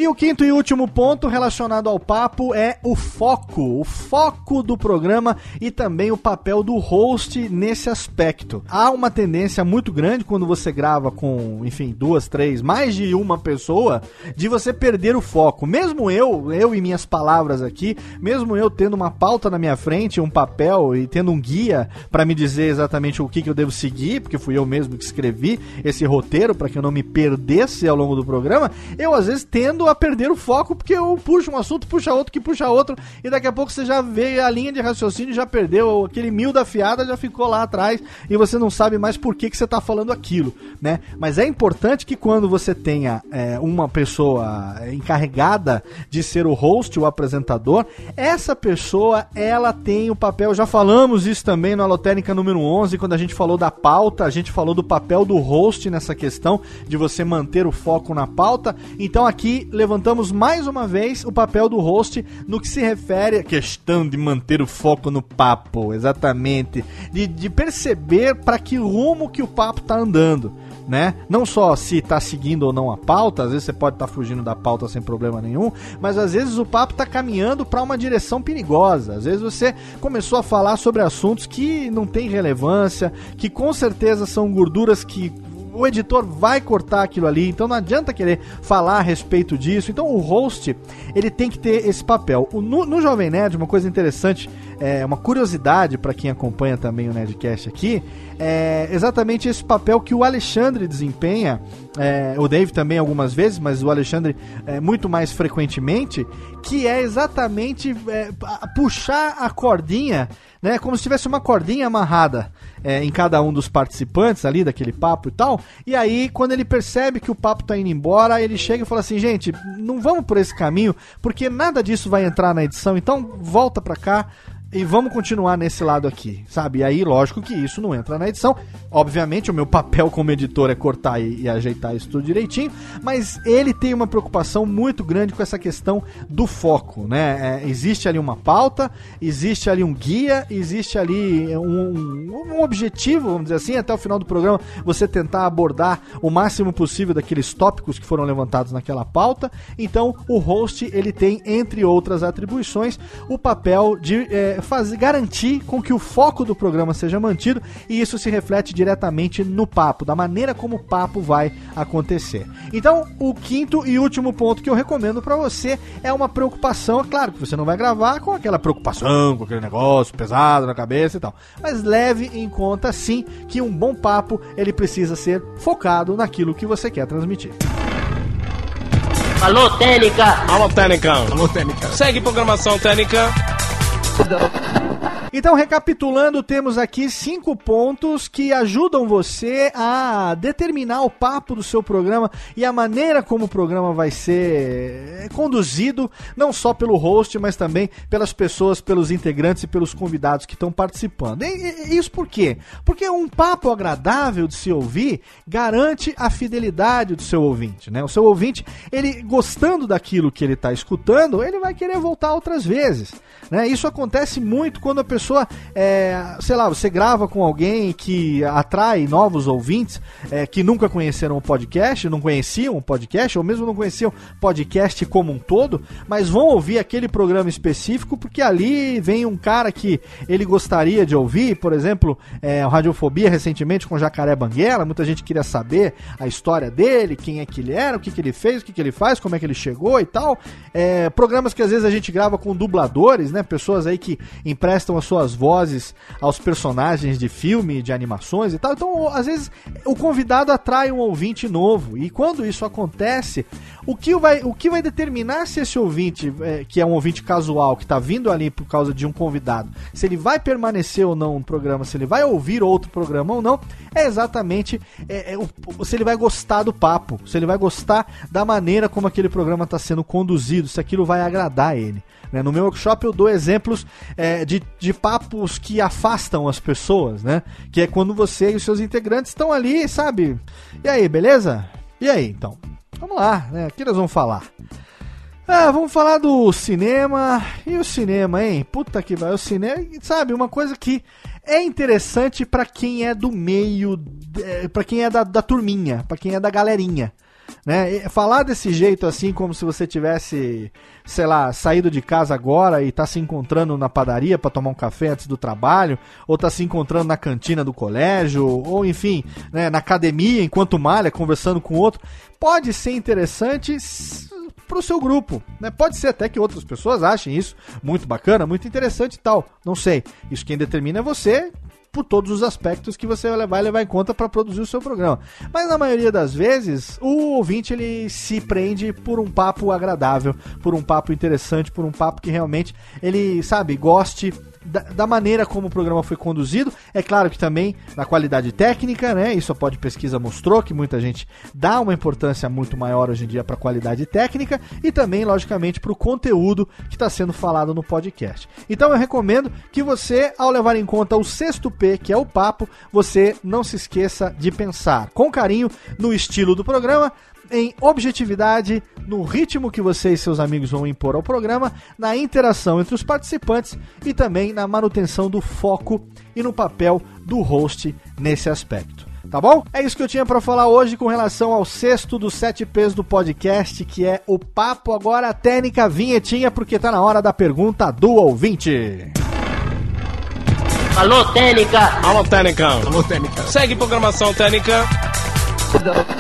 E o quinto e último ponto relacionado ao papo é o foco, o foco do programa e também o papel do host nesse aspecto. Há uma tendência muito grande quando você grava com, enfim, duas, três, mais de uma pessoa, de você perder o foco. Mesmo eu, eu e minhas palavras aqui, mesmo eu tendo uma pauta na minha frente, um papel e tendo um guia para me dizer exatamente o que, que eu devo seguir, porque fui eu mesmo que escrevi esse roteiro para que eu não me perdesse ao longo do programa, eu às vezes tendo a perder o foco, porque eu puxo um assunto, puxa outro, que puxa outro, e daqui a pouco você já vê a linha de raciocínio, já perdeu aquele mil da fiada, já ficou lá atrás, e você não sabe mais por que, que você está falando aquilo, né? Mas é importante que quando você tenha é, uma pessoa encarregada de ser o host, o apresentador, essa pessoa, ela tem o papel, já falamos isso também no Alotérica número 11, quando a gente falou da pauta, a gente falou do papel do host nessa questão, de você manter o foco na pauta, então aqui levantamos mais uma vez o papel do host no que se refere à questão de manter o foco no papo, exatamente, de, de perceber para que rumo que o papo está andando. Né? Não só se está seguindo ou não a pauta, às vezes você pode estar tá fugindo da pauta sem problema nenhum, mas às vezes o papo está caminhando para uma direção perigosa. Às vezes você começou a falar sobre assuntos que não têm relevância, que com certeza são gorduras que o editor vai cortar aquilo ali, então não adianta querer falar a respeito disso. Então o host, ele tem que ter esse papel. No, no Jovem Nerd, uma coisa interessante, é, uma curiosidade para quem acompanha também o Nerdcast aqui, é exatamente esse papel que o Alexandre desempenha, é, o Dave também algumas vezes, mas o Alexandre é, muito mais frequentemente, que é exatamente é, puxar a cordinha, né, como se tivesse uma cordinha amarrada é, em cada um dos participantes ali, daquele papo e tal. E aí, quando ele percebe que o papo tá indo embora, ele chega e fala assim: gente, não vamos por esse caminho, porque nada disso vai entrar na edição, então volta pra cá e vamos continuar nesse lado aqui, sabe? E aí, lógico que isso não entra na edição. Obviamente, o meu papel como editor é cortar e, e, ajeitar isso tudo direitinho, mas ele tem uma preocupação muito grande com essa questão do foco, né? É, existe ali uma pauta, existe ali um guia, existe ali um, um, objetivo, vamos dizer assim, até o final do programa, você tentar abordar o máximo possível daqueles tópicos que foram levantados naquela pauta. Então, o host, ele tem, entre outras atribuições, o papel de. É, é, fazer, garantir com que o foco do programa seja mantido e isso se reflete diretamente no papo, da maneira como o papo vai acontecer. Então, o quinto e último ponto que eu recomendo para você é uma preocupação, é claro que você não vai gravar com aquela preocupação, com aquele negócio pesado na cabeça e tal, mas leve em conta sim que um bom papo ele precisa ser focado naquilo que você quer transmitir. Alô, Técnica! Alô, Técnica! Alô, Técnica! Segue programação Técnica. Então, recapitulando, temos aqui cinco pontos que ajudam você a determinar o papo do seu programa e a maneira como o programa vai ser conduzido, não só pelo host, mas também pelas pessoas, pelos integrantes e pelos convidados que estão participando. E, isso por quê? Porque um papo agradável de se ouvir garante a fidelidade do seu ouvinte, né? O seu ouvinte, ele gostando daquilo que ele está escutando, ele vai querer voltar outras vezes, né? Isso acontece muito quando a pessoa é, sei lá, você grava com alguém que atrai novos ouvintes é, que nunca conheceram o podcast, não conheciam o podcast, ou mesmo não conheciam podcast como um todo, mas vão ouvir aquele programa específico porque ali vem um cara que ele gostaria de ouvir, por exemplo, é, Radiofobia recentemente com Jacaré Banguela, muita gente queria saber a história dele, quem é que ele era, o que, que ele fez, o que, que ele faz, como é que ele chegou e tal. É, programas que às vezes a gente grava com dubladores, né? Pessoas aí que emprestam a suas vozes aos personagens de filme, de animações e tal. Então, às vezes, o convidado atrai um ouvinte novo. E quando isso acontece, o que vai, o que vai determinar se esse ouvinte, é, que é um ouvinte casual, que está vindo ali por causa de um convidado, se ele vai permanecer ou não no programa, se ele vai ouvir outro programa ou não, é exatamente é, é, o, se ele vai gostar do papo, se ele vai gostar da maneira como aquele programa está sendo conduzido, se aquilo vai agradar ele. Né? No meu workshop eu dou exemplos é, de, de papos que afastam as pessoas, né? Que é quando você e os seus integrantes estão ali, sabe? E aí, beleza? E aí, então? Vamos lá, né? O que nós vamos falar? Ah, vamos falar do cinema. E o cinema, hein? Puta que vai. O cinema, sabe, uma coisa que é interessante para quem é do meio, é, para quem é da, da turminha, para quem é da galerinha. Né? Falar desse jeito assim, como se você tivesse, sei lá, saído de casa agora e tá se encontrando na padaria para tomar um café antes do trabalho, ou tá se encontrando na cantina do colégio, ou enfim, né, na academia enquanto malha, conversando com outro, pode ser interessante para o seu grupo. Né? Pode ser até que outras pessoas achem isso muito bacana, muito interessante e tal. Não sei. Isso quem determina é você por todos os aspectos que você vai levar em conta para produzir o seu programa. Mas na maioria das vezes, o ouvinte ele se prende por um papo agradável, por um papo interessante, por um papo que realmente ele, sabe, goste da, da, maneira como o programa foi conduzido. É claro que também na qualidade técnica, né? Isso a Pod Pesquisa mostrou que muita gente dá uma importância muito maior hoje em dia para a qualidade técnica e também, logicamente, para o conteúdo que está sendo falado no podcast. Então eu recomendo que você, ao levar em conta o sexto P, que é o papo, você não se esqueça de pensar com carinho no estilo do programa, em objetividade, no ritmo que você e seus amigos vão impor ao programa, na interação entre os participantes e também na manutenção do foco e no papel do host nesse aspecto. Tá bom? É isso que eu tinha para falar hoje com relação ao sexto dos sete P's do podcast, que é o papo agora a técnica vinhetinha, porque tá na hora da pergunta do ouvinte. Alô, Técnica! Alô, Técnica! Alô, Técnica! Segue programação Técnica! to.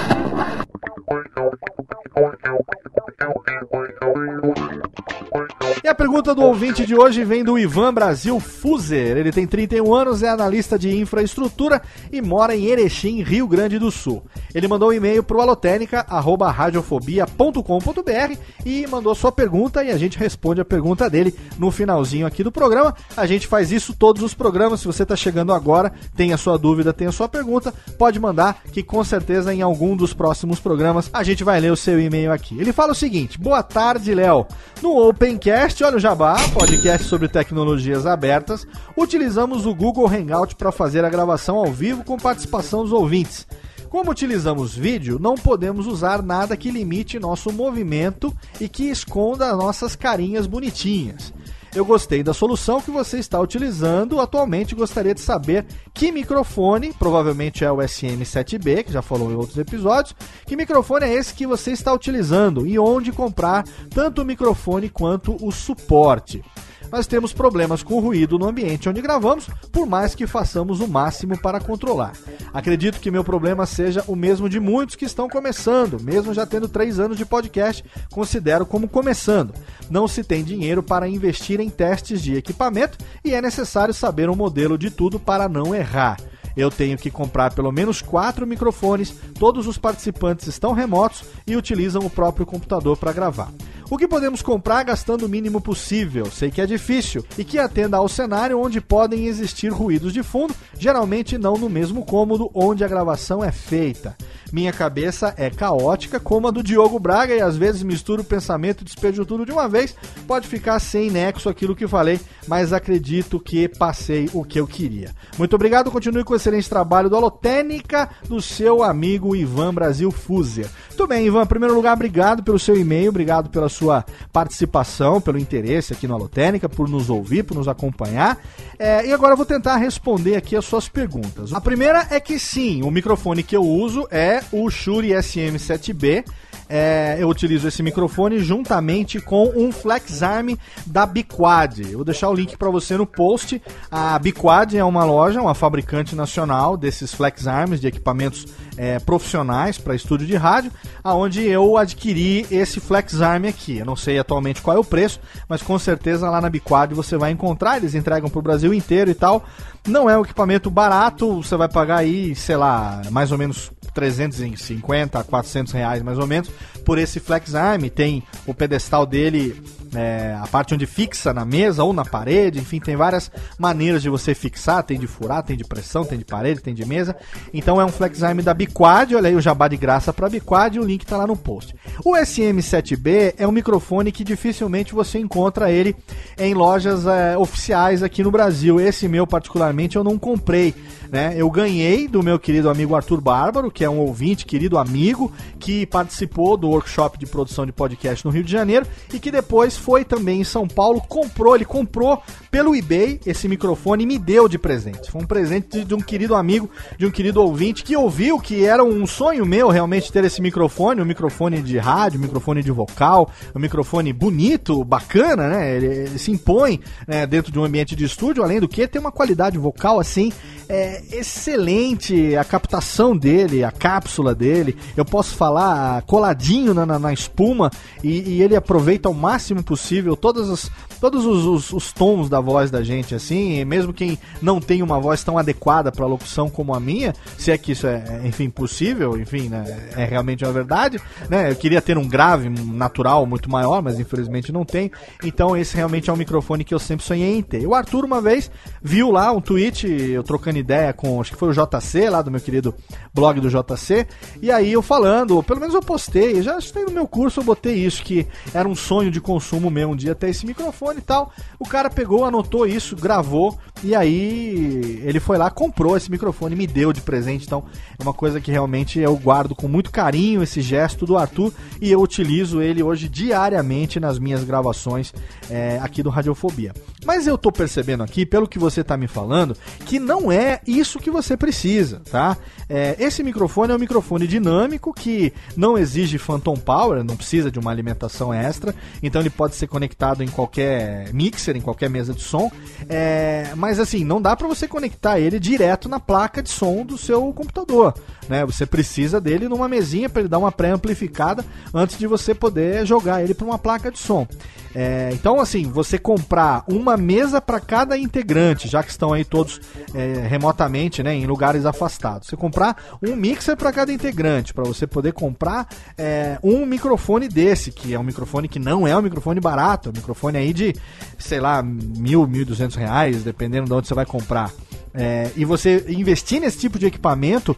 E a pergunta do ouvinte de hoje vem do Ivan Brasil Fuser. Ele tem 31 anos, é analista de infraestrutura e mora em Erechim, Rio Grande do Sul. Ele mandou um e-mail para o alotênica@radiofobia.com.br e mandou sua pergunta e a gente responde a pergunta dele no finalzinho aqui do programa. A gente faz isso todos os programas. Se você está chegando agora, tem a sua dúvida, tem a sua pergunta, pode mandar que com certeza em algum dos próximos programas a gente vai ler o seu e-mail aqui. Ele fala o seguinte: Boa tarde, Léo. No Opencast, olha o Jabá, podcast sobre tecnologias abertas, utilizamos o Google Hangout para fazer a gravação ao vivo com participação dos ouvintes. Como utilizamos vídeo, não podemos usar nada que limite nosso movimento e que esconda nossas carinhas bonitinhas. Eu gostei da solução que você está utilizando. Atualmente gostaria de saber que microfone, provavelmente é o SM7B, que já falou em outros episódios, que microfone é esse que você está utilizando e onde comprar tanto o microfone quanto o suporte. Mas temos problemas com ruído no ambiente onde gravamos, por mais que façamos o máximo para controlar. Acredito que meu problema seja o mesmo de muitos que estão começando, mesmo já tendo três anos de podcast, considero como começando. Não se tem dinheiro para investir em testes de equipamento e é necessário saber um modelo de tudo para não errar eu tenho que comprar pelo menos quatro microfones, todos os participantes estão remotos e utilizam o próprio computador para gravar. O que podemos comprar gastando o mínimo possível? Sei que é difícil e que atenda ao cenário onde podem existir ruídos de fundo, geralmente não no mesmo cômodo onde a gravação é feita. Minha cabeça é caótica como a do Diogo Braga e às vezes misturo pensamento e despejo tudo de uma vez. Pode ficar sem nexo aquilo que falei, mas acredito que passei o que eu queria. Muito obrigado, continue com o excelente trabalho do Alotênica do seu amigo Ivan Brasil Fuser. Tudo bem, Ivan, em primeiro lugar, obrigado pelo seu e-mail, obrigado pela sua sua participação, pelo interesse aqui no Alotênica, por nos ouvir, por nos acompanhar. É, e agora eu vou tentar responder aqui as suas perguntas. A primeira é que sim, o microfone que eu uso é o Shure SM7B é, eu utilizo esse microfone juntamente com um FlexArm da Biquad. Eu vou deixar o link para você no post. A Biquad é uma loja, uma fabricante nacional desses FlexArms de equipamentos é, profissionais para estúdio de rádio, aonde eu adquiri esse FlexArm aqui. Eu não sei atualmente qual é o preço, mas com certeza lá na Biquad você vai encontrar. Eles entregam para o Brasil inteiro e tal. Não é um equipamento barato, você vai pagar aí, sei lá, mais ou menos 350 a 400 reais mais ou menos por esse flex arm. Tem o pedestal dele é, a parte onde fixa na mesa ou na parede, enfim, tem várias maneiras de você fixar, tem de furar, tem de pressão, tem de parede, tem de mesa. Então é um flex arm da Biquad, olha aí o jabá de graça para Biquad, o link está lá no post. O SM7B é um microfone que dificilmente você encontra ele em lojas é, oficiais aqui no Brasil. Esse meu particularmente eu não comprei, né? Eu ganhei do meu querido amigo Arthur Bárbaro, que é um ouvinte, querido amigo, que participou do workshop de produção de podcast no Rio de Janeiro e que depois foi também em São Paulo, comprou, ele comprou pelo eBay esse microfone me deu de presente. Foi um presente de, de um querido amigo, de um querido ouvinte que ouviu que era um sonho meu realmente ter esse microfone, um microfone de rádio, um microfone de vocal, um microfone bonito, bacana, né? Ele, ele se impõe né, dentro de um ambiente de estúdio, além do que tem uma qualidade vocal assim é, excelente, a captação dele, a cápsula dele, eu posso falar coladinho na, na, na espuma e, e ele aproveita ao máximo possível todas as, todos os, os, os, tons da voz da gente, assim, mesmo quem não tem uma voz tão adequada para locução como a minha, se é que isso é, enfim, possível, enfim, né, é realmente uma verdade, né? Eu queria ter um grave natural muito maior, mas infelizmente não tem. Então esse realmente é um microfone que eu sempre sonhei em ter. O Arthur uma vez viu lá um tweet, eu trocando ideia com, acho que foi o JC lá do meu querido blog do JC, e aí eu falando, pelo menos eu postei, já que no meu curso eu botei isso que era um sonho de consumo meu um dia até esse microfone e tal. O cara pegou, anotou isso, gravou e aí ele foi lá, comprou esse microfone, me deu de presente. Então é uma coisa que realmente eu guardo com muito carinho esse gesto do Arthur e eu utilizo ele hoje diariamente nas minhas gravações é, aqui do Radiofobia. Mas eu tô percebendo aqui, pelo que você tá me falando, que não é isso que você precisa, tá? É, esse microfone é um microfone dinâmico que não exige phantom power, não precisa de uma alimentação extra, então ele pode ser conectado em qualquer mixer, em qualquer mesa de som. É, mas assim, não dá para você conectar ele direto na placa de som do seu computador. Né? Você precisa dele numa mesinha para ele dar uma pré-amplificada antes de você poder jogar ele para uma placa de som. É, então, assim, você comprar uma mesa para cada integrante, já que estão aí todos é, remotamente, né, em lugares afastados. Você comprar um mixer para cada integrante, para você poder comprar é, um microfone desse, que é um microfone que não é um microfone barato, é um microfone aí de, sei lá, mil, mil duzentos reais, dependendo de onde você vai comprar. É, e você investir nesse tipo de equipamento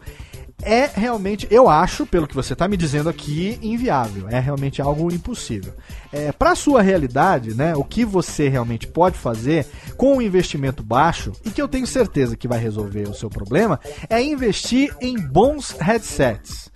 é realmente, eu acho, pelo que você está me dizendo aqui, inviável. É realmente algo impossível. É, Para sua realidade, né, o que você realmente pode fazer com um investimento baixo e que eu tenho certeza que vai resolver o seu problema é investir em bons headsets.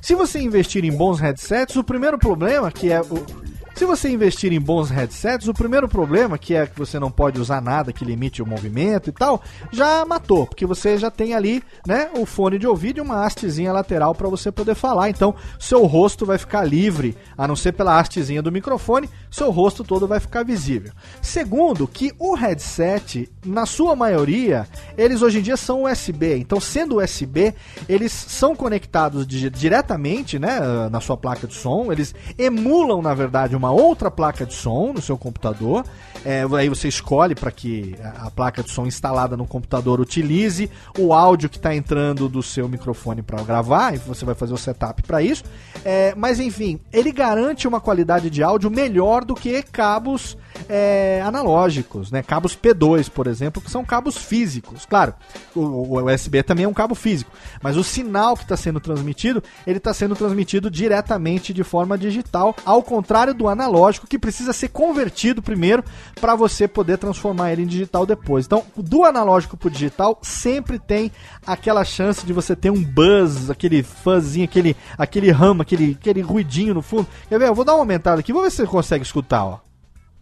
Se você investir em bons headsets, o primeiro problema que é o Se você investir em bons headsets, o primeiro problema, que é que você não pode usar nada que limite o movimento e tal, já matou, porque você já tem ali, né, o fone de ouvido e uma hastezinha lateral para você poder falar. Então, seu rosto vai ficar livre, a não ser pela hastezinha do microfone, seu rosto todo vai ficar visível. Segundo, que o headset, na sua maioria, eles hoje em dia são USB. Então, sendo USB, eles são conectados di diretamente, né, na sua placa de som. Eles emulam, na verdade, uma outra placa de som no seu computador. É, aí você escolhe para que a placa de som instalada no computador utilize o áudio que está entrando do seu microfone para gravar. E você vai fazer o setup para isso. É, mas enfim, ele garante uma qualidade de áudio melhor do que cabos é, analógicos, né? Cabos P2, por exemplo, que são cabos físicos. Claro, o, o USB também é um cabo físico, mas o sinal que está sendo transmitido, ele está sendo transmitido diretamente de forma digital, ao contrário do analógico, que precisa ser convertido primeiro para você poder transformar ele em digital depois. Então, do analógico para digital, sempre tem aquela chance de você ter um buzz, aquele fuzzinho, aquele, aquele ramo, aquele, aquele ruidinho no fundo. Quer ver? Eu vou dar uma aumentada aqui, vou ver se você consegue escutar, ó.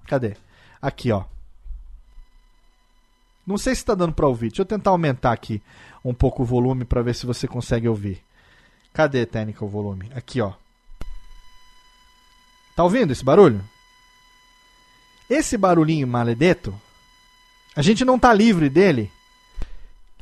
Cadê? Aqui, ó. Não sei se está dando para ouvir. Deixa eu tentar aumentar aqui um pouco o volume para ver se você consegue ouvir. Cadê, técnica, o volume? Aqui, ó. Tá ouvindo esse barulho? Esse barulhinho maledeto, a gente não tá livre dele.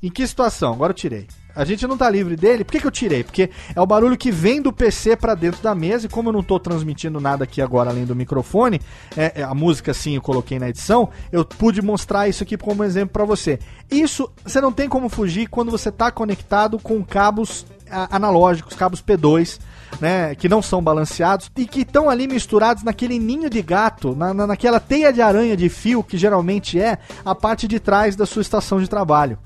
Em que situação? Agora eu tirei. A gente não tá livre dele. Por que, que eu tirei? Porque é o barulho que vem do PC para dentro da mesa. E como eu não tô transmitindo nada aqui agora além do microfone, é, é, a música sim eu coloquei na edição, eu pude mostrar isso aqui como exemplo para você. Isso você não tem como fugir quando você tá conectado com cabos a, analógicos, cabos P2. Né, que não são balanceados e que estão ali misturados naquele ninho de gato, na, na, naquela teia de aranha de fio que geralmente é a parte de trás da sua estação de trabalho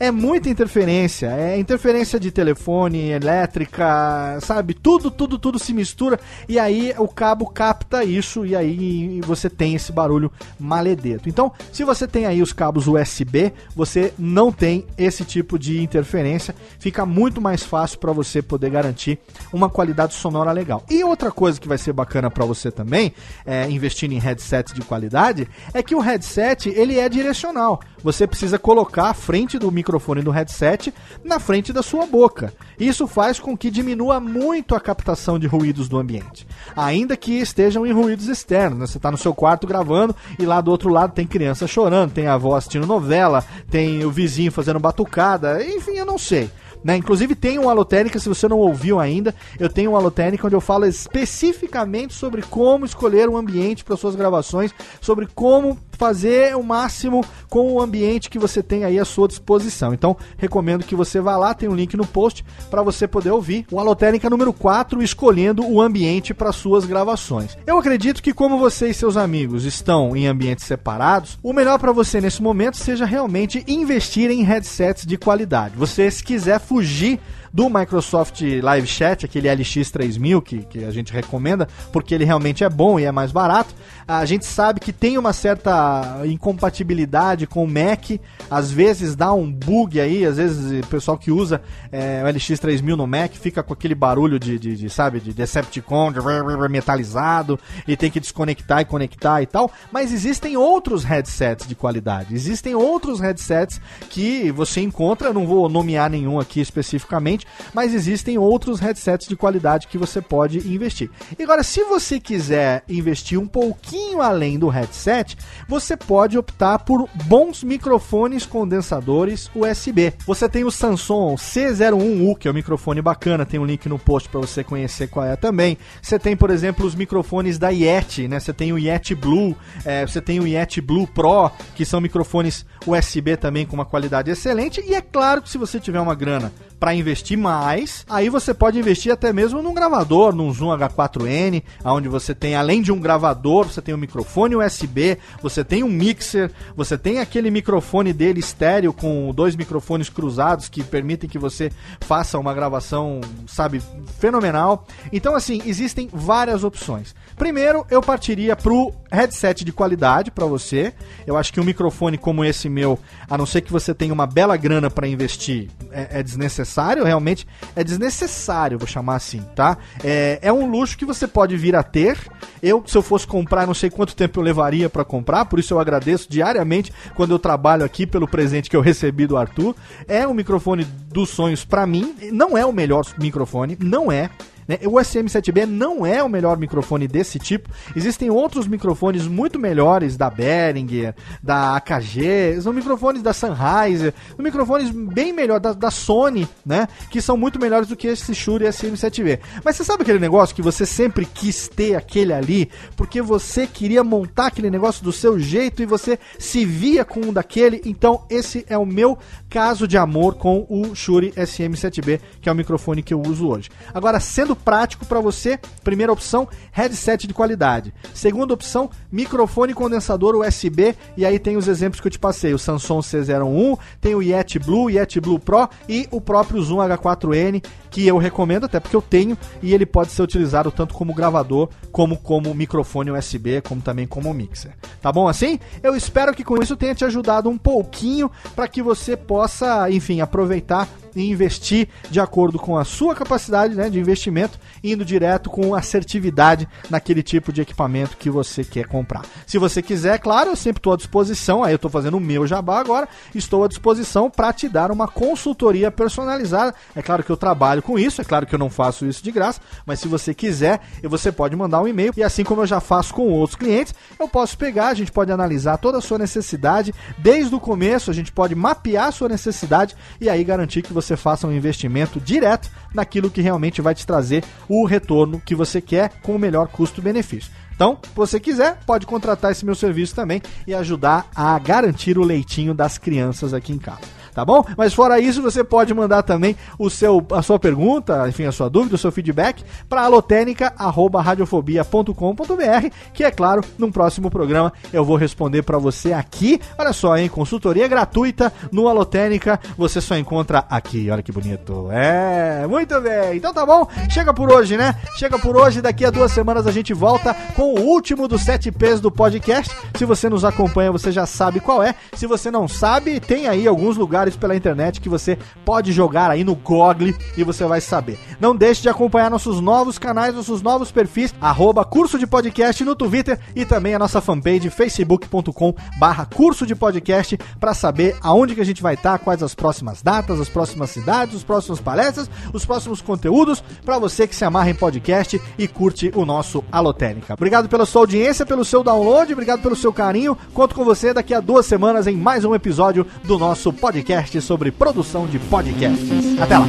é muita interferência. É interferência de telefone, elétrica, sabe? Tudo, tudo, tudo se mistura e aí o cabo capta isso e aí você tem esse barulho maledeto. Então, se você tem aí os cabos USB, você não tem esse tipo de interferência. Fica muito mais fácil para você poder garantir uma qualidade sonora legal. E outra coisa que vai ser bacana para você também, é, investindo em headset de qualidade, é que o headset ele é direcional. Você precisa colocar a frente do microfone microfone do headset na frente da sua boca. Isso faz com que diminua muito a captação de ruídos do ambiente, ainda que estejam em ruídos externos. Né? Você está no seu quarto gravando e lá do outro lado tem criança chorando, tem avó assistindo novela, tem o vizinho fazendo batucada, enfim, eu não sei. Né? Inclusive tem um Alotênica, se você não ouviu ainda, eu tenho um Alotênica onde eu falo especificamente sobre como escolher um ambiente para suas gravações, sobre como fazer o máximo com o ambiente que você tem aí à sua disposição. Então, recomendo que você vá lá, tem um link no post para você poder ouvir o Alotênica número 4, escolhendo o ambiente para suas gravações. Eu acredito que como você e seus amigos estão em ambientes separados, o melhor para você nesse momento seja realmente investir em headsets de qualidade. Você se quiser fugir do Microsoft Live Chat, aquele LX3000 que, que a gente recomenda, porque ele realmente é bom e é mais barato. A gente sabe que tem uma certa incompatibilidade com o Mac, às vezes dá um bug aí, às vezes o pessoal que usa é, o LX3000 no Mac fica com aquele barulho de, de, de sabe, de Decepticon, de metalizado, e tem que desconectar e conectar e tal, mas existem outros headsets de qualidade, existem outros headsets que você encontra, não vou nomear nenhum aqui especificamente, mas existem outros headsets de qualidade que você pode investir. E agora, se você quiser investir um pouquinho além do headset, você pode optar por bons microfones condensadores USB. Você tem o Samsung C01U, que é um microfone bacana, tem um link no post para você conhecer qual é também. Você tem, por exemplo, os microfones da Yeti, né? Você tem o Yeti Blue, é, você tem o Yeti Blue Pro, que são microfones USB também com uma qualidade excelente. E é claro que se você tiver uma grana para investir mais, aí você pode investir até mesmo num gravador, num Zoom H4n, onde você tem além de um gravador, você tem um microfone USB, você tem um mixer, você tem aquele microfone dele estéreo com dois microfones cruzados que permitem que você faça uma gravação, sabe, fenomenal. Então assim, existem várias opções. Primeiro, eu partiria pro headset de qualidade para você. Eu acho que um microfone como esse meu, a não ser que você tenha uma bela grana para investir, é, é desnecessário necessário, realmente é desnecessário, vou chamar assim, tá? É, é um luxo que você pode vir a ter. Eu, se eu fosse comprar, não sei quanto tempo eu levaria para comprar, por isso eu agradeço diariamente quando eu trabalho aqui pelo presente que eu recebi do Arthur. É um microfone dos sonhos para mim, não é o melhor microfone, não é. Né? O SM7B não é o melhor microfone desse tipo. Existem outros microfones muito melhores da Behringer, da AKG, são microfones da Sennheiser, microfones bem melhores da, da, Sony, né? Que são muito melhores do que esse Shure SM7B. Mas você sabe aquele negócio que você sempre quis ter aquele ali, porque você queria montar aquele negócio do seu jeito e você se via com um daquele? Então, esse é o meu caso de amor com o Shure SM7B, que é o microfone que eu uso hoje. Agora, sendo prático para você. Primeira opção, headset de qualidade. Segunda opção, microfone condensador USB. E aí tem os exemplos que eu te passei: o Samsung C01, tem o Yeti Blue, Yeti Blue Pro e o próprio Zoom H4n, que eu recomendo até porque eu tenho e ele pode ser utilizado tanto como gravador como como microfone USB, como também como mixer. Tá bom assim? Eu espero que com isso tenha te ajudado um pouquinho para que você possa, enfim, aproveitar e investir de acordo com a sua capacidade né, de investimento, indo direto com assertividade naquele tipo de equipamento que você quer comprar. Se você quiser, claro, eu sempre estou à disposição, aí eu estou fazendo o meu jabá agora, estou à disposição para te dar uma consultoria personalizada. É claro que eu trabalho com isso, é claro que eu não faço isso de graça, mas se você quiser, você pode mandar um e-mail e assim como eu já faço com outros clientes, eu posso pegar, a gente pode analisar toda a sua necessidade desde o começo, a gente pode mapear a sua necessidade e aí garantir que você você faça um investimento direto naquilo que realmente vai te trazer o retorno que você quer com o melhor custo-benefício. Então, se você quiser, pode contratar esse meu serviço também e ajudar a garantir o leitinho das crianças aqui em casa tá bom? Mas fora isso, você pode mandar também o seu, a sua pergunta, enfim, a sua dúvida, o seu feedback para alotênica@radiofobia.com.br, que é claro, num próximo programa eu vou responder para você aqui. Olha só, hein, consultoria gratuita no Alotênica, você só encontra aqui. Olha que bonito. É, muito bem. Então tá bom? Chega por hoje, né? Chega por hoje, daqui a duas semanas a gente volta com o último dos sete P's do podcast. Se você nos acompanha, você já sabe qual é. Se você não sabe, tem aí alguns lugares lugares pela internet que você pode jogar aí no Google e você vai saber. Não deixe de acompanhar nossos novos canais, nossos novos perfis, arroba curso de podcast no Twitter e também a nossa fanpage facebook.com barra curso de podcast para saber aonde que a gente vai estar, tá, quais as próximas datas, as próximas cidades, os próximos palestras, os próximos conteúdos para você que se amarra em podcast e curte o nosso Alotênica. Obrigado pela sua audiência, pelo seu download, obrigado pelo seu carinho. Conto com você daqui a duas semanas em mais um episódio do nosso podcast podcast sobre produção de podcasts. Até lá!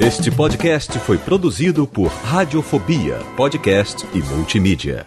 Este podcast foi produzido por Radiofobia, podcast e multimídia.